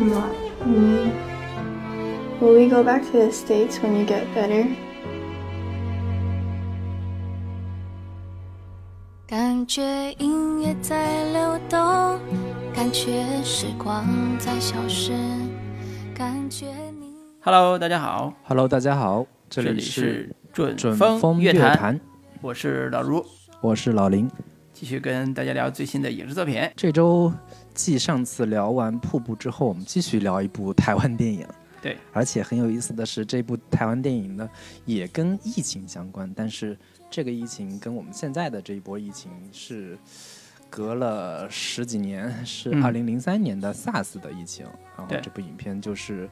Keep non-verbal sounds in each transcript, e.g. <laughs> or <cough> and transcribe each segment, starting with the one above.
What? Mm. Will we go back to the States when you get better? 感觉音乐在流动，感觉时光在消失，感觉你。Hello，大家好，Hello，大家好，这这里里是是准准风风乐坛，坛，我是老卢，我是老林。继续跟大家聊最新的影视作品。这周继上次聊完《瀑布》之后，我们继续聊一部台湾电影。对，而且很有意思的是，这部台湾电影呢也跟疫情相关，但是这个疫情跟我们现在的这一波疫情是隔了十几年，是嗯二零零三年的 SARS 的疫情。然后这部影片就是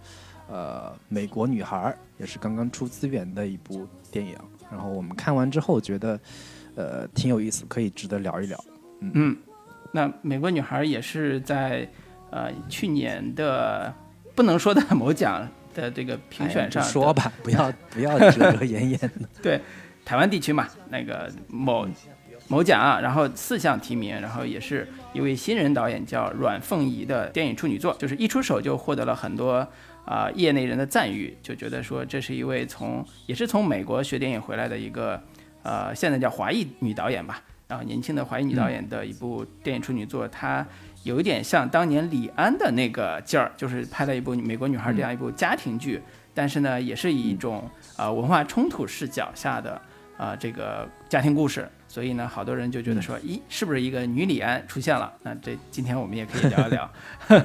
呃美国女孩，也是刚刚出资源的一部电影。然后我们看完之后觉得呃挺有意思，可以值得聊一聊。嗯嗯，那美国女孩也是在呃去年的不能说的某奖的这个评哎选上说吧，不要不要遮遮掩掩的。对台湾地区嘛，那个某某奖啊，然后四项提名，然后也是一位新人导演叫阮凤仪的电影处女作，就是一出手就获得了很多啊、业内人的赞誉，就觉得说这是一位从也是从美国学电影回来的一个呃现在叫华裔女导演吧，然后年轻的华裔女导演的一部电影处女作，她有一点像当年李安的那个劲儿，就是拍了一部《美国女孩》这样一部家庭剧，但是呢，也是以一种呃文化冲突视角下的啊、呃这个家庭故事，所以呢，好多人就觉得说，咦，是不是一个女李安出现了？那这今天我们也可以聊一聊。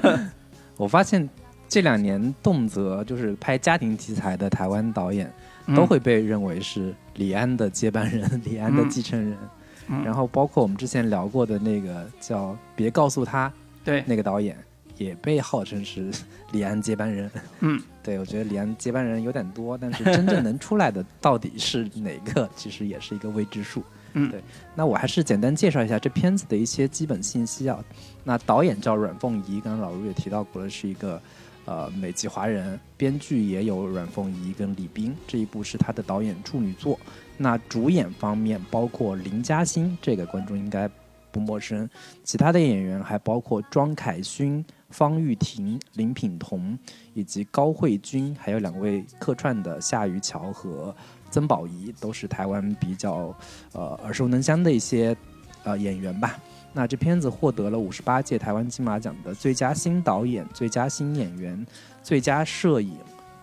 <laughs> 我发现这两年动辄就是拍家庭题材的台湾导演，嗯。都会被认为是李安的接班人、李安的嗯。继承人。嗯然后包括我们之前聊过的那个叫《别告诉他》对，那个导演，也被号称是李安接班人。嗯，<laughs> 对，我觉得李安接班人有点多，但是真正能出来的到底是哪个，<laughs> 其实也是一个未知数。嗯对。那我还是简单介绍一下这片子的一些基本信息啊。那导演叫阮凤仪，刚刚老卢也提到过了，是一个呃美籍华人，编剧也有阮凤仪跟李冰，这一部是他的导演处女作。那主演方面包括林嘉欣，这个观众应该不陌生。其他的演员还包括庄凯勋、方玉婷、林品彤以及高慧君，还有两位客串的夏于乔和曾宝仪，都是台湾比较呃耳熟能详的一些呃演员吧。那这片子获得了五十八届台湾金马奖的最佳新导演、最佳新演员、最佳摄影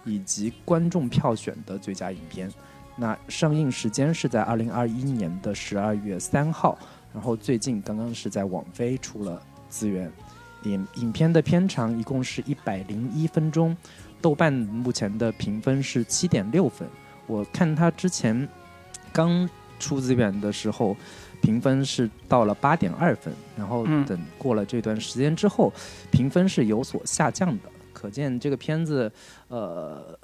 以及观众票选的最佳影片。那上映时间是在二零二一年的十二月三号，然后最近刚刚是在网飞出了资源。影影片的片长一共是一百零一分钟，豆瓣目前的评分是七点六分。我看他之前刚出资源的时候，评分是到了八点二分，然后嗯等过了这段时间之后，评分是有所下降的。可见这个片子，呃，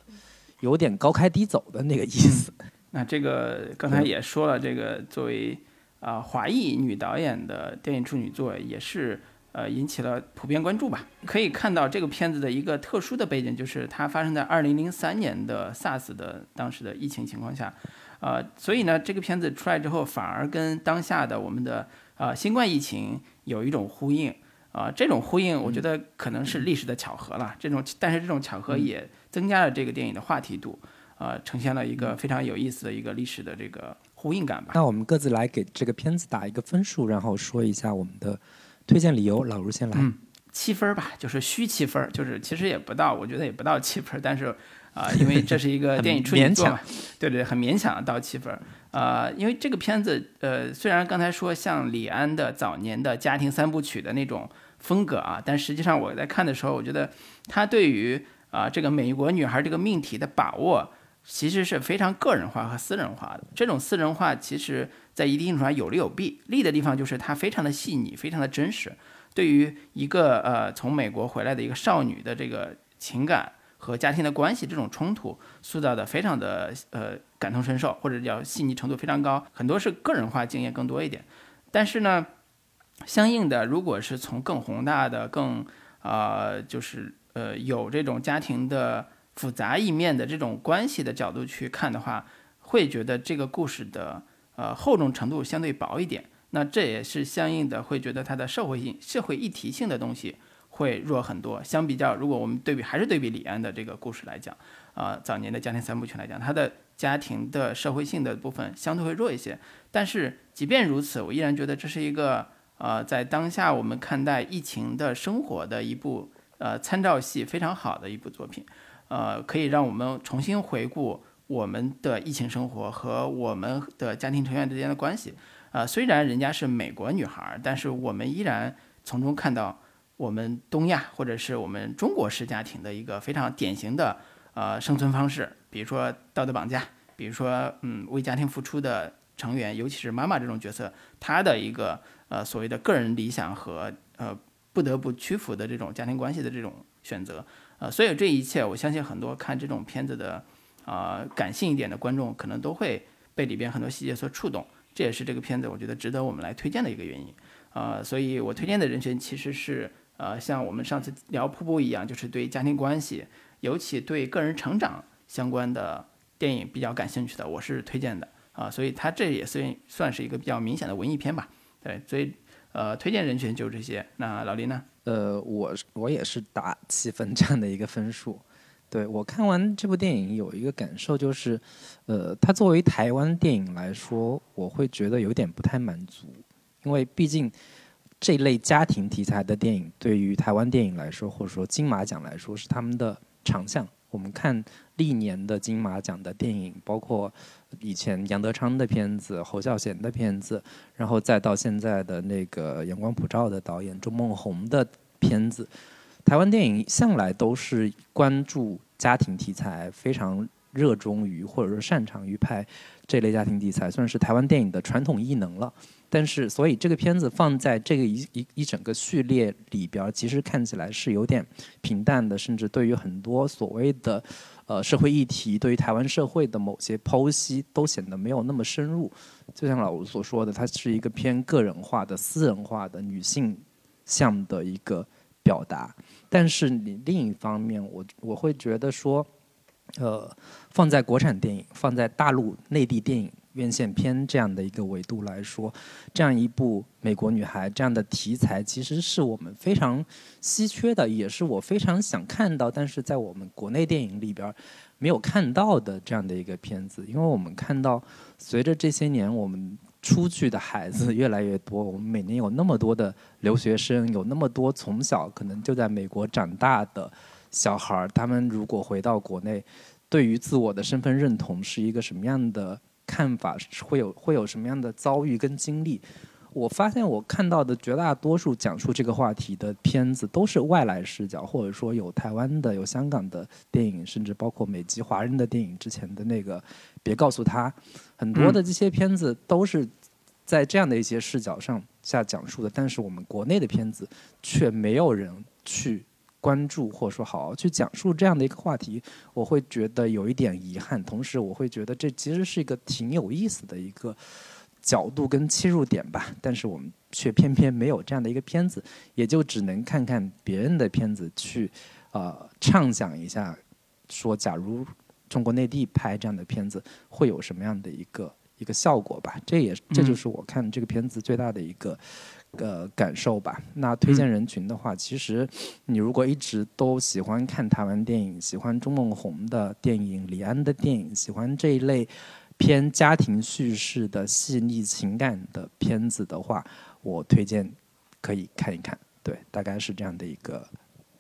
有点高开低走的那个意思。那这个刚才也说了，这个作为啊、华裔女导演的电影处女作，也是呃引起了普遍关注吧。可以看到这个片子的一个特殊的背景，就是它发生在二零零三年的 SARS 的当时的疫情情况下，呃，所以呢，这个片子出来之后，反而跟当下的我们的呃新冠疫情有一种呼应。啊、这种呼应，我觉得可能是历史的巧合了。这种，但是这种巧合也增加了这个电影的话题度。呃，呈现了一个非常有意思的一个历史的这个呼应感吧。那我们各自来给这个片子打一个分数，然后说一下我们的推荐理由。老卢先来。嗯七分儿吧，就是虚七分儿，就是其实也不到，我觉得也不到七分儿，但是啊、因为这是一个电影处女作嘛，对对，很勉强到七分儿。呃，因为这个片子，呃，虽然刚才说像李安的早年的家庭三部曲的那种风格啊，但实际上我在看的时候，我觉得他对于啊、这个美国女孩这个命题的把握，其实是非常个人化和私人化的。这种私人化，其实在一定程度上有利有弊。利的地方就是它非常的细腻，非常的真实。对于一个呃从美国回来的一个少女的这个情感和家庭的关系这种冲突，塑造的非常的呃感同身受，或者叫细腻程度非常高，很多是个人化经验更多一点。但是呢，相应的，如果是从更宏大的、更呃就是呃有这种家庭的复杂一面的这种关系的角度去看的话，会觉得这个故事的呃厚重程度相对薄一点。那这也是相应的会觉得它的社会性、社会议题性的东西会弱很多。相比较，如果我们对比还是对比李安的这个故事来讲，啊，早年的家庭三部曲来讲，他的家庭的社会性的部分相对会弱一些。但是即便如此，我依然觉得这是一个呃，在当下我们看待疫情的生活的一部呃参照系非常好的一部作品，呃，可以让我们重新回顾我们的疫情生活和我们的家庭成员之间的关系。呃，虽然人家是美国女孩，但是我们依然从中看到我们东亚或者是我们中国式家庭的一个非常典型的呃生存方式，比如说道德绑架，比如说嗯为家庭付出的成员，尤其是妈妈这种角色，她的一个呃所谓的个人理想和呃不得不屈服的这种家庭关系的这种选择，呃，所以这一切，我相信很多看这种片子的啊感性一点的观众，可能都会被里边很多细节所触动。这也是这个片子我觉得值得我们来推荐的一个原因，呃，所以我推荐的人群其实是呃像我们上次聊瀑布一样，就是对家庭关系，尤其对个人成长相关的电影比较感兴趣的，我是推荐的啊，所以它这也算算是一个比较明显的文艺片吧，对，所以呃推荐人群就这些。那老林呢？呃，我我也是打七分这样的一个分数。对我看完这部电影有一个感受就是，呃，它作为台湾电影来说，我会觉得有点不太满足，因为毕竟这类家庭题材的电影对于台湾电影来说，或者说金马奖来说是他们的长项。我们看历年的金马奖的电影，包括以前杨德昌的片子、侯孝贤的片子，然后再到现在的那个阳光普照的导演周梦宏的片子。台湾电影向来都是关注家庭题材，非常热衷于或者说擅长于拍这类家庭题材，算是台湾电影的传统艺能了。但是，所以这个片子放在这个一一一整个序列里边，其实看起来是有点平淡的，甚至对于很多所谓的呃社会议题，对于台湾社会的某些剖析，都显得没有那么深入。就像老吴所说的，它是一个偏个人化的、私人化的女性向的一个表达。但是你另一方面，我我会觉得说，呃，放在国产电影、放在大陆内地电影院线片这样的一个维度来说，这样一部美国女孩这样的题材，其实是我们非常稀缺的，也是我非常想看到，但是在我们国内电影里边没有看到的这样的一个片子。因为我们看到，随着这些年我们。出去的孩子越来越多，我们每年有那么多的留学生，有那么多从小可能就在美国长大的小孩儿，他们如果回到国内，对于自我的身份认同是一个什么样的看法？会有会有什么样的遭遇跟经历？我发现我看到的绝大多数讲述这个话题的片子都是外来视角，或者说有台湾的、有香港的电影，甚至包括美籍华人的电影。之前的那个。别告诉他，很多的这些片子都是在这样的一些视角上下讲述的，但是我们国内的片子却没有人去关注，或者说好好去讲述这样的一个话题，我会觉得有一点遗憾。同时，我会觉得这其实是一个挺有意思的一个角度跟切入点吧。但是我们却偏偏没有这样的一个片子，也就只能看看别人的片子去呃畅想一下，说假如。中国内地拍这样的片子会有什么样的一个一个效果吧？这也这就是我看这个片子最大的一个呃感受吧。那推荐人群的话，其实你如果一直都喜欢看台湾电影，喜欢钟孟宏的电影、李安的电影，喜欢这一类偏家庭叙事的细腻情感的片子的话，我推荐可以看一看。对，大概是这样的一个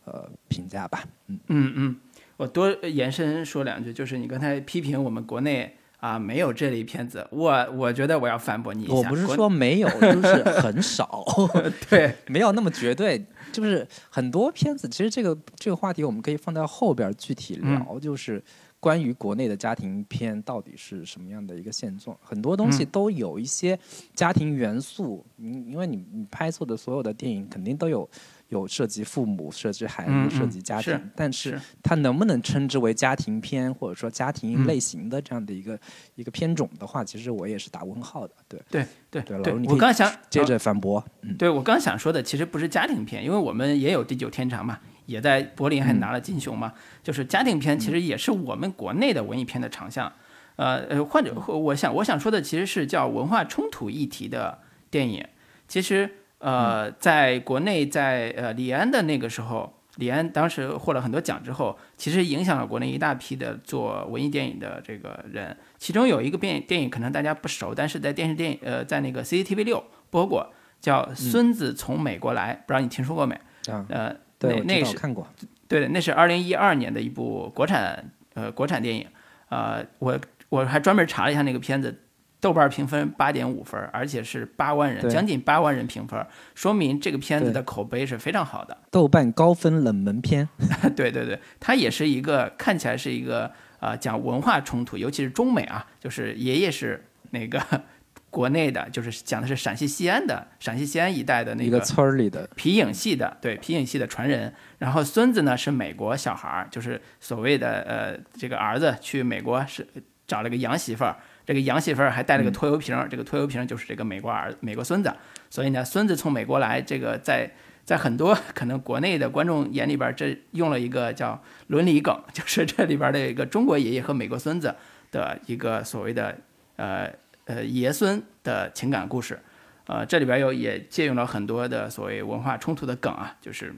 呃评价吧。嗯嗯嗯。我多延伸说两句，就是你刚才批评我们国内啊没有这类片子，我我觉得我要反驳你一下。我不是说没有，就是很少。<laughs> 对，<laughs> 没有那么绝对，就是很多片子。其实这个这个话题我们可以放在后边具体聊，就是关于国内的家庭片到底是什么样的一个现状。很多东西都有一些家庭元素，因因为你你拍摄的所有的电影肯定都有。有涉及父母、涉及孩子、涉及家庭，但是它能不能称之为家庭片，或者说家庭类型的这样的一个一个片种的话，其实我也是打问号的。对对对对，老我刚想接着反驳。对我刚想说的，其实不是家庭片，因为我们也有《地久天长》嘛，也在柏林还拿了金熊嘛，就是家庭片，其实也是我们国内的文艺片的长项。呃呃，或者我想我想说的其实是叫文化冲突议题的电影，其实。呃，在国内，在呃李安的那个时候，李安当时获了很多奖之后，其实影响了国内一大批的做文艺电影的这个人。其中有一个电影电影可能大家不熟，但是在电视电影呃在那个 CCTV 六播过，叫《孙子从美国来》，不知道你听说过没？啊，呃，对，那那是看过，对的，那是二零一二年的一部国产呃国产电影，呃，我我还专门查了一下那个片子，豆瓣评分八点五分，而且是八万人，将近八万人评分，说明这个片子的口碑是非常好的。豆瓣高分冷门片。<laughs> 对对对，它也是一个看起来是一个呃讲文化冲突，尤其是中美啊，就是爷爷是那个 <laughs> 国内的，就是讲的是陕西西安的陕西西安一带的那一个村儿里的，皮影戏的，对皮影戏的传人。然后孙子呢是美国小孩儿，就是所谓的呃这个儿子去美国是找了个洋媳妇儿，这个洋媳妇儿还带了个拖油瓶儿，这个拖油瓶就是这个美国儿美国孙子。所以呢，孙子从美国来，这个在在很多可能国内的观众眼里边，这用了一个叫伦理梗，<laughs> 就是这里边的一个中国爷爷和美国孙子的一个所谓的呃呃爷孙的情感故事。呃，这里边又也借用了很多的所谓文化冲突的梗啊，就是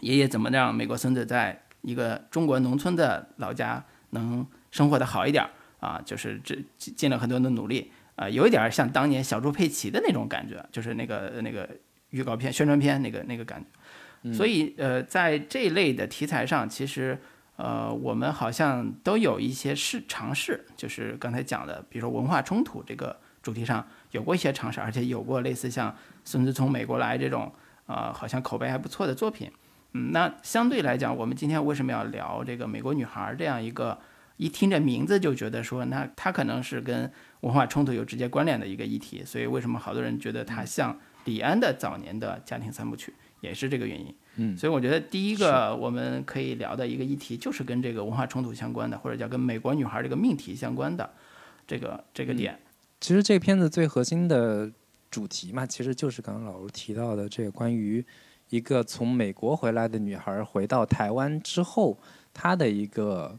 爷爷怎么让美国孙子在一个中国农村的老家能生活的好一点儿啊，就是这尽了很多的努力啊、有一点儿像当年小猪佩奇的那种感觉，就是那个那个预告片、宣传片那个那个感觉。所以呃，在这一类的题材上，其实呃，我们好像都有一些试尝试，就是刚才讲的，比如说文化冲突这个主题上有过一些尝试，而且有过类似像《孙子从美国来》这种呃，好像口碑还不错的作品。嗯，那相对来讲，我们今天为什么要聊这个美国女孩这样一个一听这名字就觉得说，那它可能是跟文化冲突有直接关联的一个议题，所以为什么好多人觉得它像李安的早年的家庭三部曲，也是这个原因。嗯所以我觉得第一个我们可以聊的一个议题，就是跟这个文化冲突相关的，或者叫跟美国女孩这个命题相关的这个这个点。其实这片子最核心的主题嘛，其实就是刚刚老卢提到的这个关于一个从美国回来的女孩回到台湾之后，她的一个。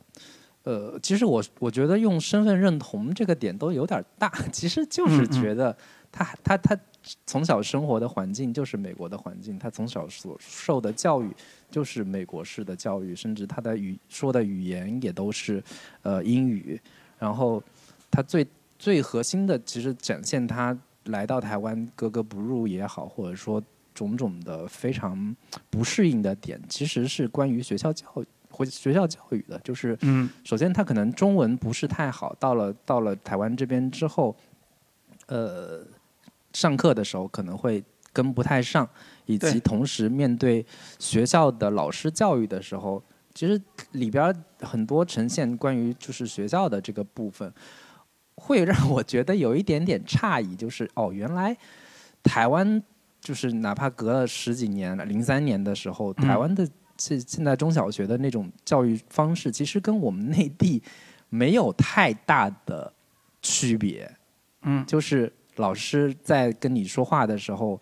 呃，其实我我觉得用身份认同这个点都有点大，<laughs> 其实就是觉得他他他从小生活的环境就是美国的环境，他从小所受的教育就是美国式的教育，甚至他的语说的语言也都是呃英语，然后他最最核心的其实展现他来到台湾格格不入也好，或者说种种的非常不适应的点，其实是关于学校教育。回学校教育的，就是嗯。首先他可能中文不是太好，到了到了台湾这边之后，呃，上课的时候可能会跟不太上，以及同时面对学校的老师教育的时候，其实里边很多呈现关于就是学校的这个部分，会让我觉得有一点点诧异，就是哦，原来台湾就是哪怕隔了十几年了，零三年的时候，嗯。台湾的现现在中小学的那种教育方式，其实跟我们内地没有太大的区别。嗯就是老师在跟你说话的时候，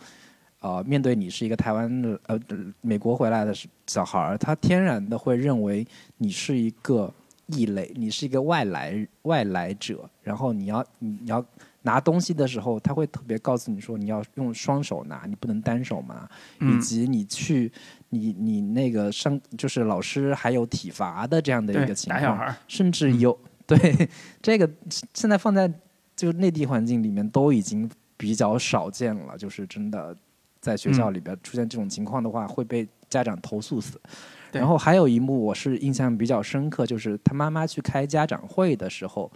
呃，面对你是一个台湾的呃美国回来的小孩儿，他天然的会认为你是一个异类，你是一个外来外来者，然后你要你要拿东西的时候，他会特别告诉你说你要用双手拿，你不能单手拿，以嗯，及你去你你那个上就是老师还有体罚的这样的一个，情况甚至有、<laughs> 对这个现在放在就内地环境里面都已经比较少见了，就是真的在学校嗯。里边出现这种情况的话，会被家长投诉死。然后还有一幕我是印象比较深刻，就是他妈妈去开家长会的时候，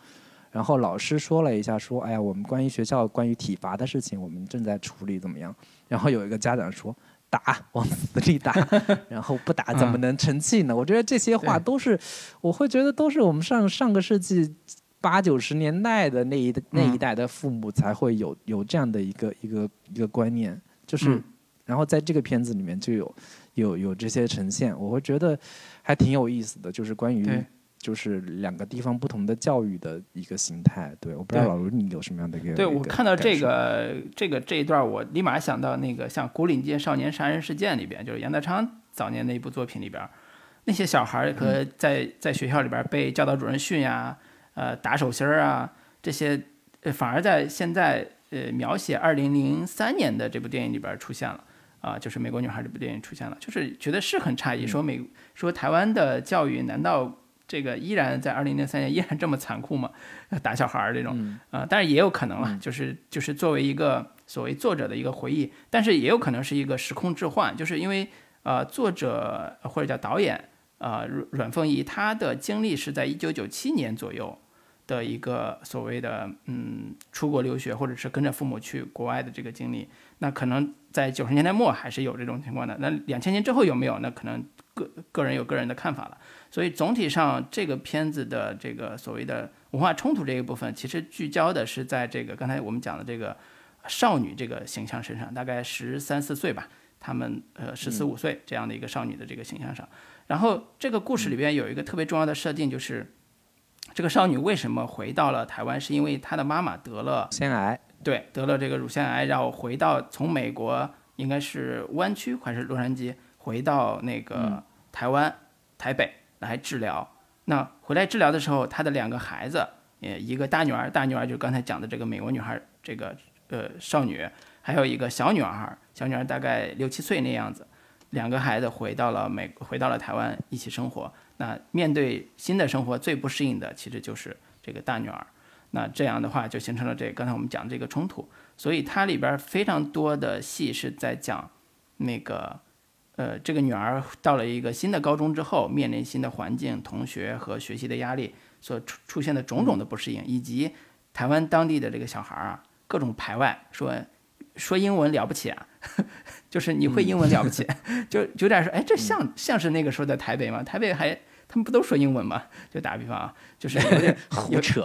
然后老师说了一下，说：“哎呀，我们关于学校关于体罚的事情，我们正在处理，怎么样？”然后有一个家长说：“打，往死里打，<laughs> 然后不打怎么能成器呢？”我觉得这些话都是，我会觉得都是我们上上个世纪八九十年代的那一那一嗯代的父母才会有有这样的一个一个一个观念，就是，嗯。然后在这个片子里面就有有有这些呈现，我会觉得还挺有意思的，就是关于对就是两个地方不同的教育的一个形态。对，我不知道老卢你有什么样的一个对我看到这个这个这一段，我立马想到那个像《古岭街少年杀人事件》里边，就是杨德昌早年的一部作品里边，那些小孩儿和在在学校里边被教导主任训呀，呃打手心儿啊，这些呃反而在现在呃描写二零零三年的这部电影里边出现了啊，就是《美国女孩》这部电影出现了，就是觉得是很诧异，说美说台湾的教育难道这个依然在二零零三年依然这么残酷吗？打小孩儿这种啊，但是也有可能了，就是就是作为一个所谓作者的一个回忆，但是也有可能是一个时空置换，就是因为呃作者或者叫导演。啊，阮阮凤仪他的经历是在一九九七年左右的一个所谓的嗯出国留学，或者是跟着父母去国外的这个经历。那可能在九十年代末还是有这种情况的。那两千年之后有没有？那可能个个人有个人的看法了。所以总体上，这个片子的这个所谓的文化冲突这一部分，其实聚焦的是在这个刚才我们讲的这个少女这个形象身上，大概十三四岁吧，他们呃十四五岁这样的一个少女的这个形象上。然后这个故事里边有一个特别重要的设定，就是这个少女为什么回到了台湾，是因为她的妈妈得了腺癌，对，得了这个乳腺癌，然后回到从美国应该是湾区还是洛杉矶，回到那个台湾台北来治疗。那回来治疗的时候，她的两个孩子，呃，一个大女儿，大女儿就是刚才讲的这个美国女孩，这个呃少女，还有一个小女孩，小女孩大概六七岁那样子。两个孩子回到了美，回到了台湾一起生活。那面对新的生活，最不适应的其实就是这个大女儿。那这样的话，就形成了这刚才我们讲的这个冲突。所以它里边非常多的戏是在讲那个，呃，这个女儿到了一个新的高中之后，面临新的环境、同学和学习的压力，所出出现的种种的不适应，以及台湾当地的这个小孩儿啊，各种排外，说说英文了不起啊。<laughs> 就是你会英文了不起，就有点说，哎，这像像是那个时候的台北吗？台北还他们不都说英文吗？<laughs> 就打比方啊，就是有点 <laughs> 胡扯，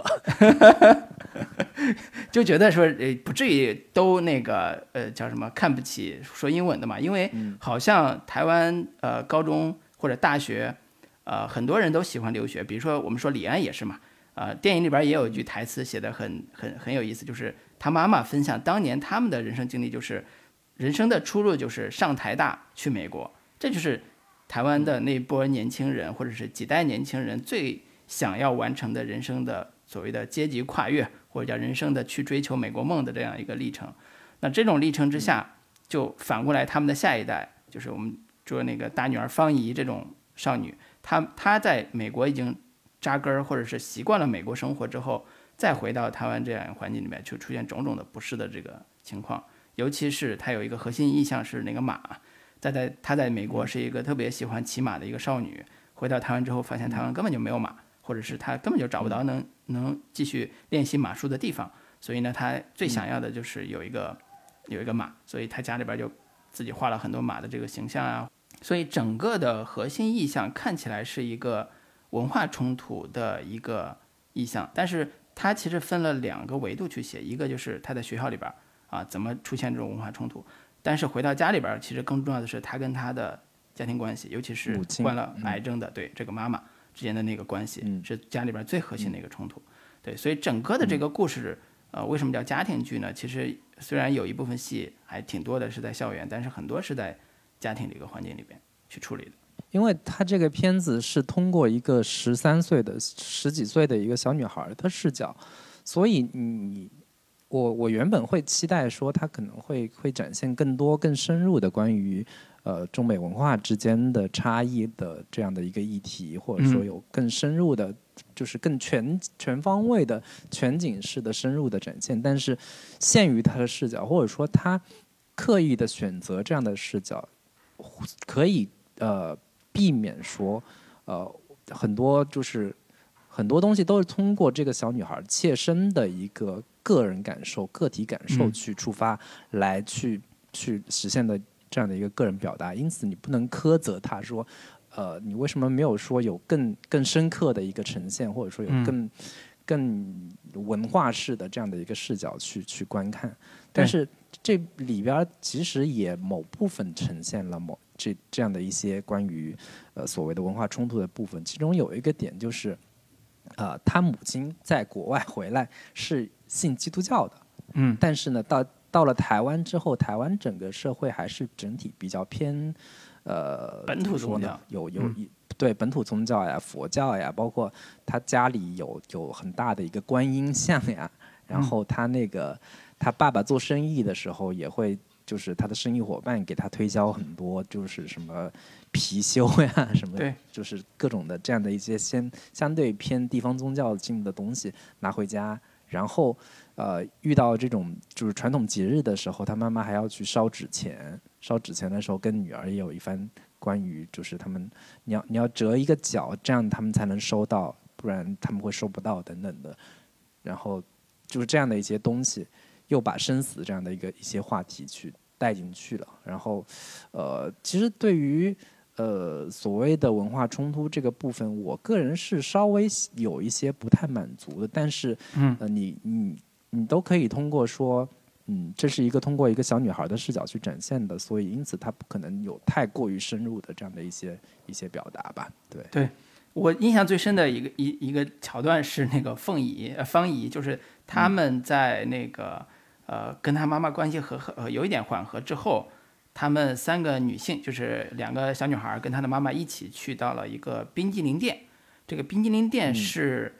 <laughs> 就觉得说，呃，不至于都那个，呃，叫什么看不起说英文的嘛？因为好像台湾呃高中或者大学，呃很多人都喜欢留学，比如说我们说李安也是嘛，啊，电影里边也有一句台词写的很很很有意思，就是他妈妈分享当年他们的人生经历，就是。人生的出路就是上台大去美国，这就是台湾的那波年轻人或者是几代年轻人最想要完成的人生的所谓的阶级跨越，或者叫人生的去追求美国梦的这样一个历程。那这种历程之下，就反过来他们的下一代，就是我们说那个大女儿方怡这种少女，她她在美国已经扎根儿或者是习惯了美国生活之后，再回到台湾这样一个环境里面，就出现种种的不适的这个情况。尤其是她有一个核心意向是那个马，在在她在美国是一个特别喜欢骑马的一个少女，回到台湾之后发现台湾根本就没有马，或者是她根本就找不到能能继续练习马术的地方，所以呢，她最想要的就是有一个有一个马，所以她家里边就自己画了很多马的这个形象啊，所以整个的核心意象看起来是一个文化冲突的一个意象，但是它其实分了两个维度去写，一个就是她在学校里边。啊，怎么出现这种文化冲突？但是回到家里边儿，其实更重要的是他跟他的家庭关系，尤其是患了癌症的对这个妈妈之间的那个关系，是家里边最核心的一个冲突。对，所以整个的这个故事，呃，为什么叫家庭剧呢？其实虽然有一部分戏还挺多的是在校园，但是很多是在家庭的一个环境里边去处理的。因为他这个片子是通过一个十三岁的十几岁的一个小女孩的视角，所以你。我我原本会期待说，他可能会会展现更多更深入的关于呃中美文化之间的差异的这样的一个议题，或者说有更深入的，就是更全全方位的全景式的深入的展现。但是限于他的视角，或者说他刻意的选择这样的视角，可以呃避免说呃很多就是很多东西都是通过这个小女孩切身的一个。个人感受、个体感受去出发，来去去实现的这样的一个个人表达，因此你不能苛责她说，呃，你为什么没有说有更更深刻的一个呈现，或者说有更更文化式的这样的一个视角去去观看？但是这里边其实也某部分呈现了某这这样的一些关于呃所谓的文化冲突的部分，其中有一个点就是。呃，他母亲在国外回来是信基督教的，嗯，但是呢，到到了台湾之后，台湾整个社会还是整体比较偏，呃，本土宗教，有有一对本土宗教呀，佛教呀，包括他家里有有很大的一个观音像呀，然后他那个他爸爸做生意的时候也会。就是他的生意伙伴给他推销很多，就是什么貔貅呀，<laughs> 什么，就是各种的这样的一些先相对偏地方宗教性的东西拿回家，然后呃遇到这种就是传统节日的时候，他妈妈还要去烧纸钱，烧纸钱的时候跟女儿也有一番关于就是他们你要你要折一个角，这样他们才能收到，不然他们会收不到等等的，然后就是这样的一些东西。又把生死这样的一个一些话题去带进去了，然后，呃，其实对于呃所谓的文化冲突这个部分，我个人是稍微有一些不太满足的。但是，嗯，呃，你你你都可以通过说，嗯，这是一个通过一个小女孩的视角去展现的，所以因此她不可能有太过于深入的这样的一些一些表达吧？对，对我印象最深的一个一一个桥段是那个凤仪呃 <laughs> 方仪，就是他们在那个。呃，跟他妈妈关系和和呃有一点缓和之后，他们三个女性就是两个小女孩跟她的妈妈一起去到了一个冰激凌店。这个冰激凌店是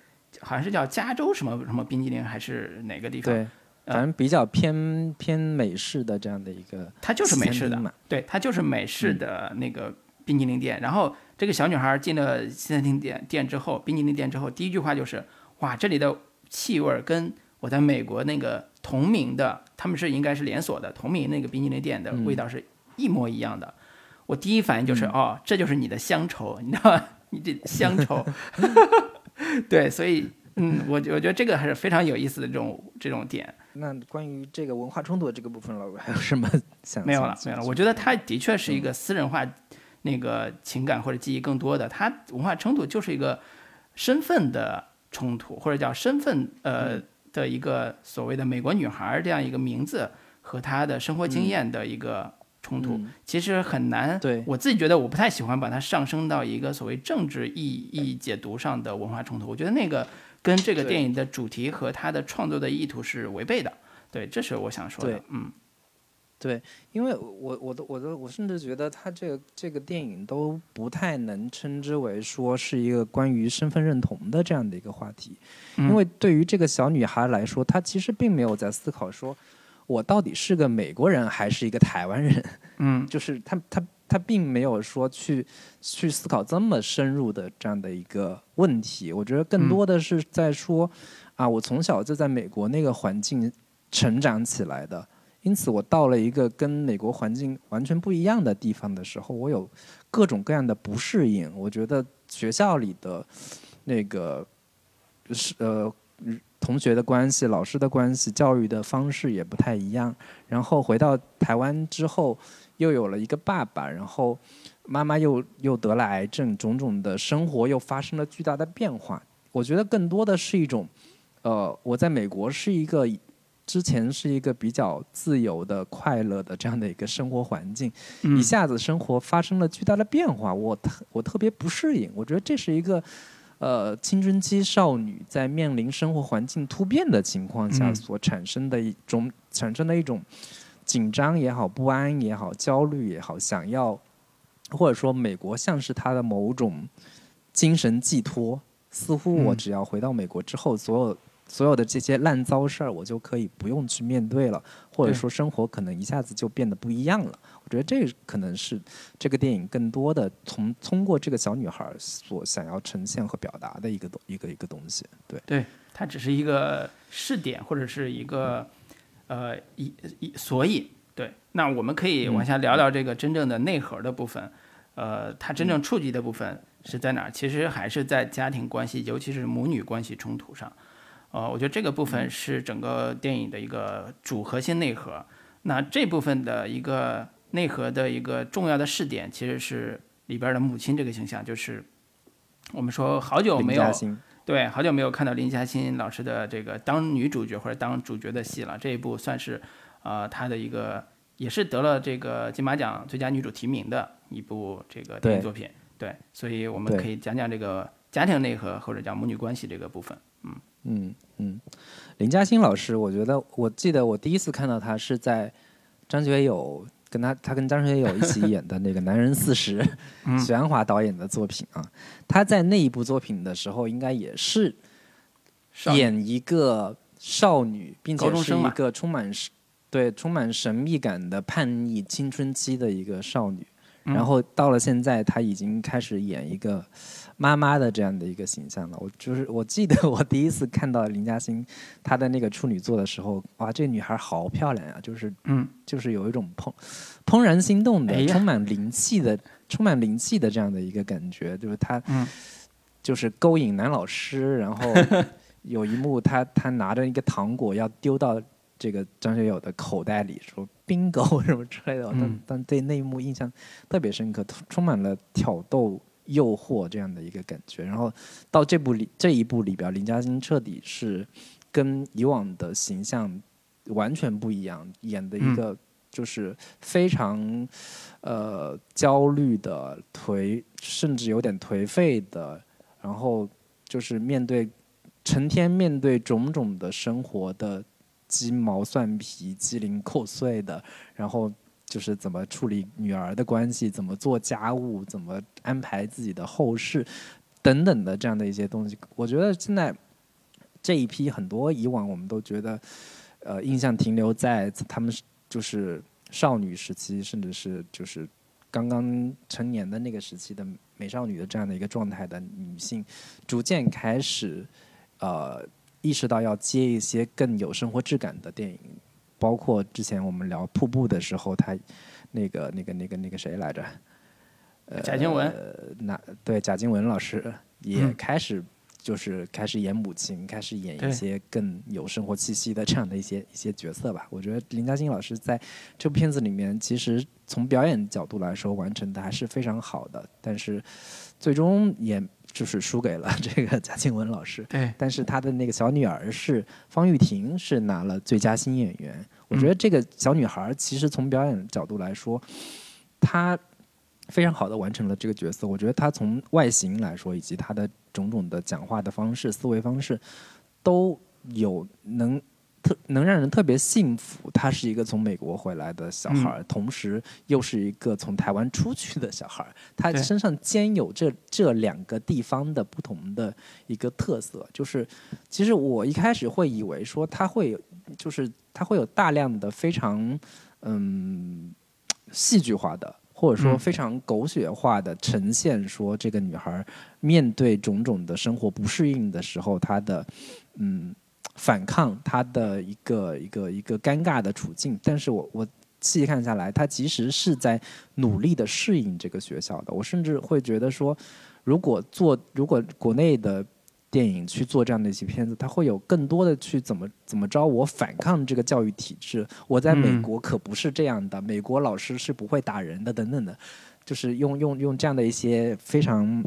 好像是叫加州什么什么冰激凌还是哪个地方？对，反正比较偏偏美式的这样的一个。它就是美式的，对，它就是美式的那个冰激凌店。然后这个小女孩进了西餐厅店店之后，冰激凌店之后，第一句话就是：哇，这里的气味跟。我在美国那个同名的，他们是应该是连锁的同名那个冰淇淋店的味道是一模一样的。我第一反应就是哦，这就是你的乡愁，你知道吗？<laughs> 你这乡愁。<laughs> 对，所以嗯，我我觉得这个还是非常有意思的这种这种点。那关于这个文化冲突的这个部分，老还有什么想？没有了，没有了。我觉得它的确是一个私人化那个情感或者记忆更多的。它文化冲突就是一个身份的冲突，或者叫身份呃。的一个所谓的美国女孩这样一个名字和她的生活经验的一个冲突，其实很难。对我自己觉得，我不太喜欢把它上升到一个所谓政治意义解读上的文化冲突。我觉得那个跟这个电影的主题和它的创作的意图是违背的。对，这是我想说的。嗯。对，因为我我都我都我甚至觉得他这个这个电影都不太能称之为说是一个关于身份认同的这样的一个话题，因为对于这个小女孩来说，她其实并没有在思考说，我到底是个美国人还是一个台湾人，嗯，<laughs> 就是她她她并没有说去去思考这么深入的这样的一个问题，我觉得更多的是在说，啊，我从小就在美国那个环境成长起来的。因此，我到了一个跟美国环境完全不一样的地方的时候，我有各种各样的不适应。我觉得学校里的那个是呃同学的关系、老师的关系、教育的方式也不太一样。然后回到台湾之后，又有了一个爸爸，然后妈妈又又得了癌症，种种的生活又发生了巨大的变化。我觉得更多的是一种，呃，我在美国是一个。之前是一个比较自由的、快乐的这样的一个生活环境，一下子生活发生了巨大的变化，我特我特别不适应。我觉得这是一个，呃，青春期少女在面临生活环境突变的情况下所产生的一种产生的一种紧张也好、不安也好、焦虑也好，想要或者说美国像是她的某种精神寄托，似乎我只要回到美国之后，所有。所有的这些烂糟事儿，我就可以不用去面对了，或者说生活可能一下子就变得不一样了。我觉得这可能是这个电影更多的从通过这个小女孩所想要呈现和表达的一个东一个一个东西。对，对，它只是一个试点或者是一个呃一一所以对，那我们可以往下聊聊这个真正的内核的部分。呃，它真正触及的部分是在哪儿？其实还是在家庭关系，尤其是母女关系冲突上。呃，我觉得这个部分是整个电影的一个主核心内核。那这部分的一个内核的一个重要的试点，其实是里边的母亲这个形象，就是我们说好久没有对好久没有看到林嘉欣老师的这个当女主角或者当主角的戏了。这一部算是呃她的一个也是得了这个金马奖最佳女主提名的一部这个电影作品。对，所以我们可以讲讲这个家庭内核或者讲母女关系这个部分。嗯。嗯嗯，林嘉欣老师，我觉得我记得我第一次看到他是在张学友跟他他跟张学友一起演的那个《男人四十》，<laughs> 许鞍华导演的作品啊。他在那一部作品的时候，应该也是演一个少女，并且是一个充满是对充满神秘感的叛逆青春期的一个少女。嗯然后到了现在，她已经开始演一个妈妈的这样的一个形象了。我就是我记得我第一次看到林嘉欣她的那个处女作的时候，哇，这女孩好漂亮呀！就是嗯，就是有一种怦怦然心动的、哎充满灵气的、充满灵气的这样的一个感觉，就是她，嗯就是勾引男老师，然后 <laughs> 有一幕她她拿着一个糖果要丢到这个张学友的口袋里，说 bingo <laughs> 什么之类的，但嗯但对那一幕印象特别深刻，充满了挑逗。诱惑这样的一个感觉，然后到这部里这一部里边，林嘉欣彻底是跟以往的形象完全不一样，演的一个就是非常呃焦虑的颓，甚至有点颓废的，然后就是面对成天面对种种的生活的鸡毛蒜皮、鸡零扣碎的，然后。就是怎么处理女儿的关系，怎么做家务，怎么安排自己的后事，等等的这样的一些东西。我觉得现在这一批很多以往我们都觉得，呃，印象停留在他们就是少女时期，甚至是就是刚刚成年的那个时期的美少女的这样的一个状态的女性，逐渐开始呃意识到要接一些更有生活质感的电影。包括之前我们聊瀑布的时候，他那个那个那个那个谁来着？呃，贾静雯，那对贾静雯老师也嗯开始就是开始演母亲，开始演一些更有生活气息的这样的一些一些角色吧。我觉得林嘉欣老师在这部片子里面，其实从表演角度来说，完成的还是非常好的，但是最终也就是输给了 <laughs> 这个贾静雯老师。对，但是她的那个小女儿是方玉婷，是拿了最佳新演员。我觉得这个小女孩其实从表演角度来说，她非常好的完成了这个角色。我觉得她从外形来说，以及她的种种的讲话的方式、思维方式，都有能特能让人特别幸福。她是一个从美国回来的小孩儿，同时又是一个从台湾出去的小孩儿。她身上兼有这这两个地方的不同的一个特色，就是其实我一开始会以为说她会有，就是她会有大量的非常嗯戏剧化的。或者说嗯非常狗血化的呈现，说这个女孩面对种种的生活不适应的时候，她的嗯反抗，他的一个一个一个尴尬的处境。但是我我细看下来，他其实是在努力的适应这个学校的。我甚至会觉得说，如果做如果国内的电影去做这样的一些片子，它会有更多的去怎么怎么着我反抗这个教育体制。我在美嗯国可不是这样的，美国老师是不会打人的，等等的，就是用用用这样的一些非常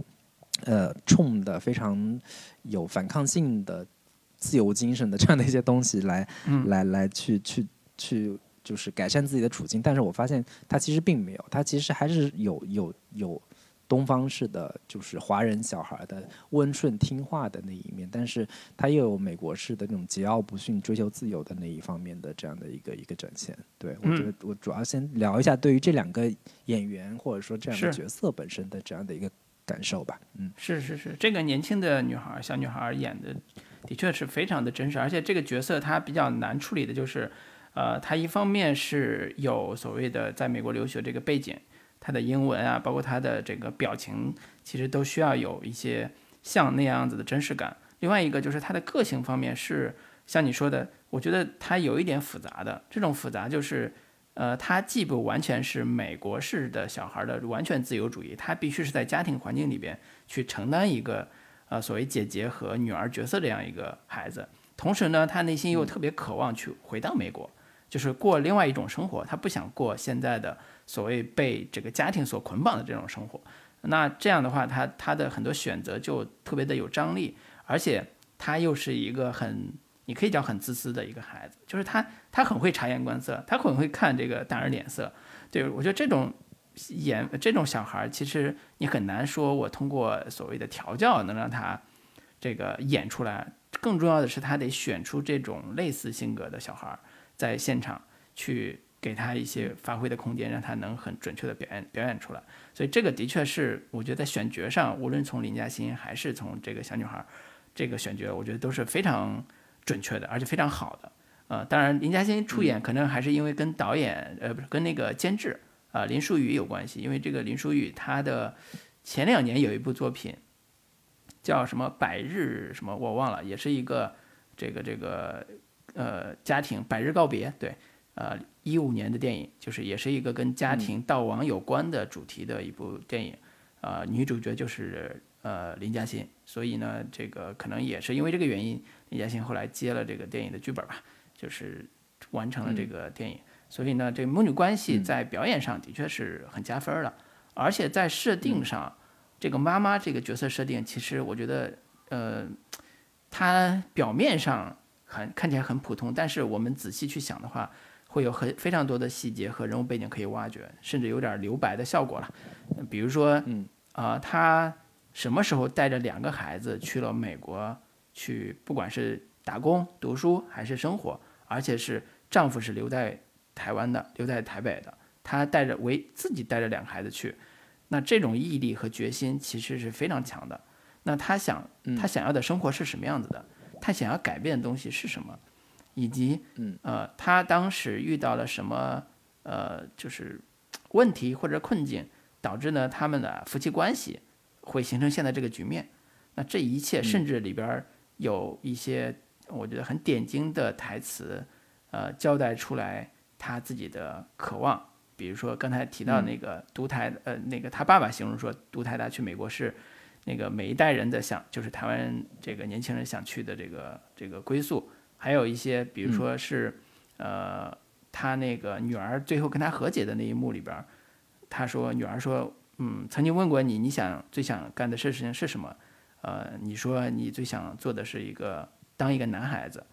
呃冲的、非常有反抗性的自由精神的这样的一些东西来、嗯来来去去去。就是改善自己的处境，但是我发现他其实并没有，他其实还是有有有东方式的，就是华人小孩的温顺听话的那一面，但是他又有美国式的那种桀骜不驯、追求自由的那一方面的这样的一个一个展现。对我觉得我主要先聊一下对于这两个演员或者说这样的角色本身的这样的一个感受吧。嗯，是是是，这个年轻的女孩儿，小女孩儿演的的确是非常的真实，而且这个角色他比较难处理的就是，呃，他一方面是有所谓的在美国留学这个背景，他的英文啊，包括他的这个表情，其实都需要有一些像那样子的真实感。另外一个就是他的个性方面是像你说的，我觉得他有一点复杂的，这种复杂就是。呃，他既不完全是美国式的小孩的完全自由主义，他必须是在家庭环境里边去承担一个呃所谓姐姐和女儿角色这样一个孩子。同时呢，他内心又特别渴望去回到美国，就是过另外一种生活，他不想过现在的所谓被这个家庭所捆绑的这种生活。那这样的话，他他的很多选择就特别的有张力，而且他又是一个很你可以叫很自私的一个孩子，就是他他很会察言观色，他很会看这个大人脸色。对我觉得这种演这种小孩儿，其实你很难说我通过所谓的调教能让他这个演出来。更重要的是，他得选出这种类似性格的小孩儿，在现场去给他一些发挥的空间，让他能很准确的表演表演出来。所以这个的确是我觉得在选角上，无论从林嘉欣还是从这个小女孩儿这个选角，我觉得都是非常准确的，而且非常好的。呃，当然林嘉欣出演可能还是因为跟导演呃不是跟那个监制啊、林书宇有关系，因为这个林书宇他的前两年有一部作品叫什么《百日》什么我忘了，也是一个这个这个呃家庭百日告别，对，呃一五年的电影，就是也是一个跟家庭悼亡有关的主题的一部电影，呃女主角就是呃林嘉欣，所以呢这个可能也是因为这个原因，林嘉欣后来接了这个电影的剧本吧，就是完成了这个电影，所以呢这母女关系在表演上的确是很加分的，而且在设定上。这个妈妈这个角色设定，其实我觉得，呃，她表面上很看起来很普通，但是我们仔细去想的话，会有很非常多的细节和人物背景可以挖掘，甚至有点留白的效果了。比如说，嗯，啊、她什么时候带着两个孩子去了美国去，不管是打工、读书还是生活，而且是丈夫是留在台湾的，留在台北的，他带着为自己带着两个孩子去。那这种毅力和决心其实是非常强的。那他想，他想要的生活是什么样子的？他想要改变的东西是什么？以及，嗯，呃，他当时遇到了什么，呃，就是问题或者困境，导致呢他们的夫妻关系会形成现在这个局面。那这一切，甚至里边儿有一些我觉得很点睛的台词，呃，交代出来他自己的渴望。比如说刚才提到那个独台，呃，那个他爸爸形容说，独台大去美国是那个每一代人的想，就是台湾这个年轻人想去的这个这个归宿。还有一些，比如说是，呃，他那个女儿最后跟他和解的那一幕里边儿，他说女儿说，嗯，曾经问过你，你想最想干的事情是什么？呃，你说你最想做的是一个当一个男孩子，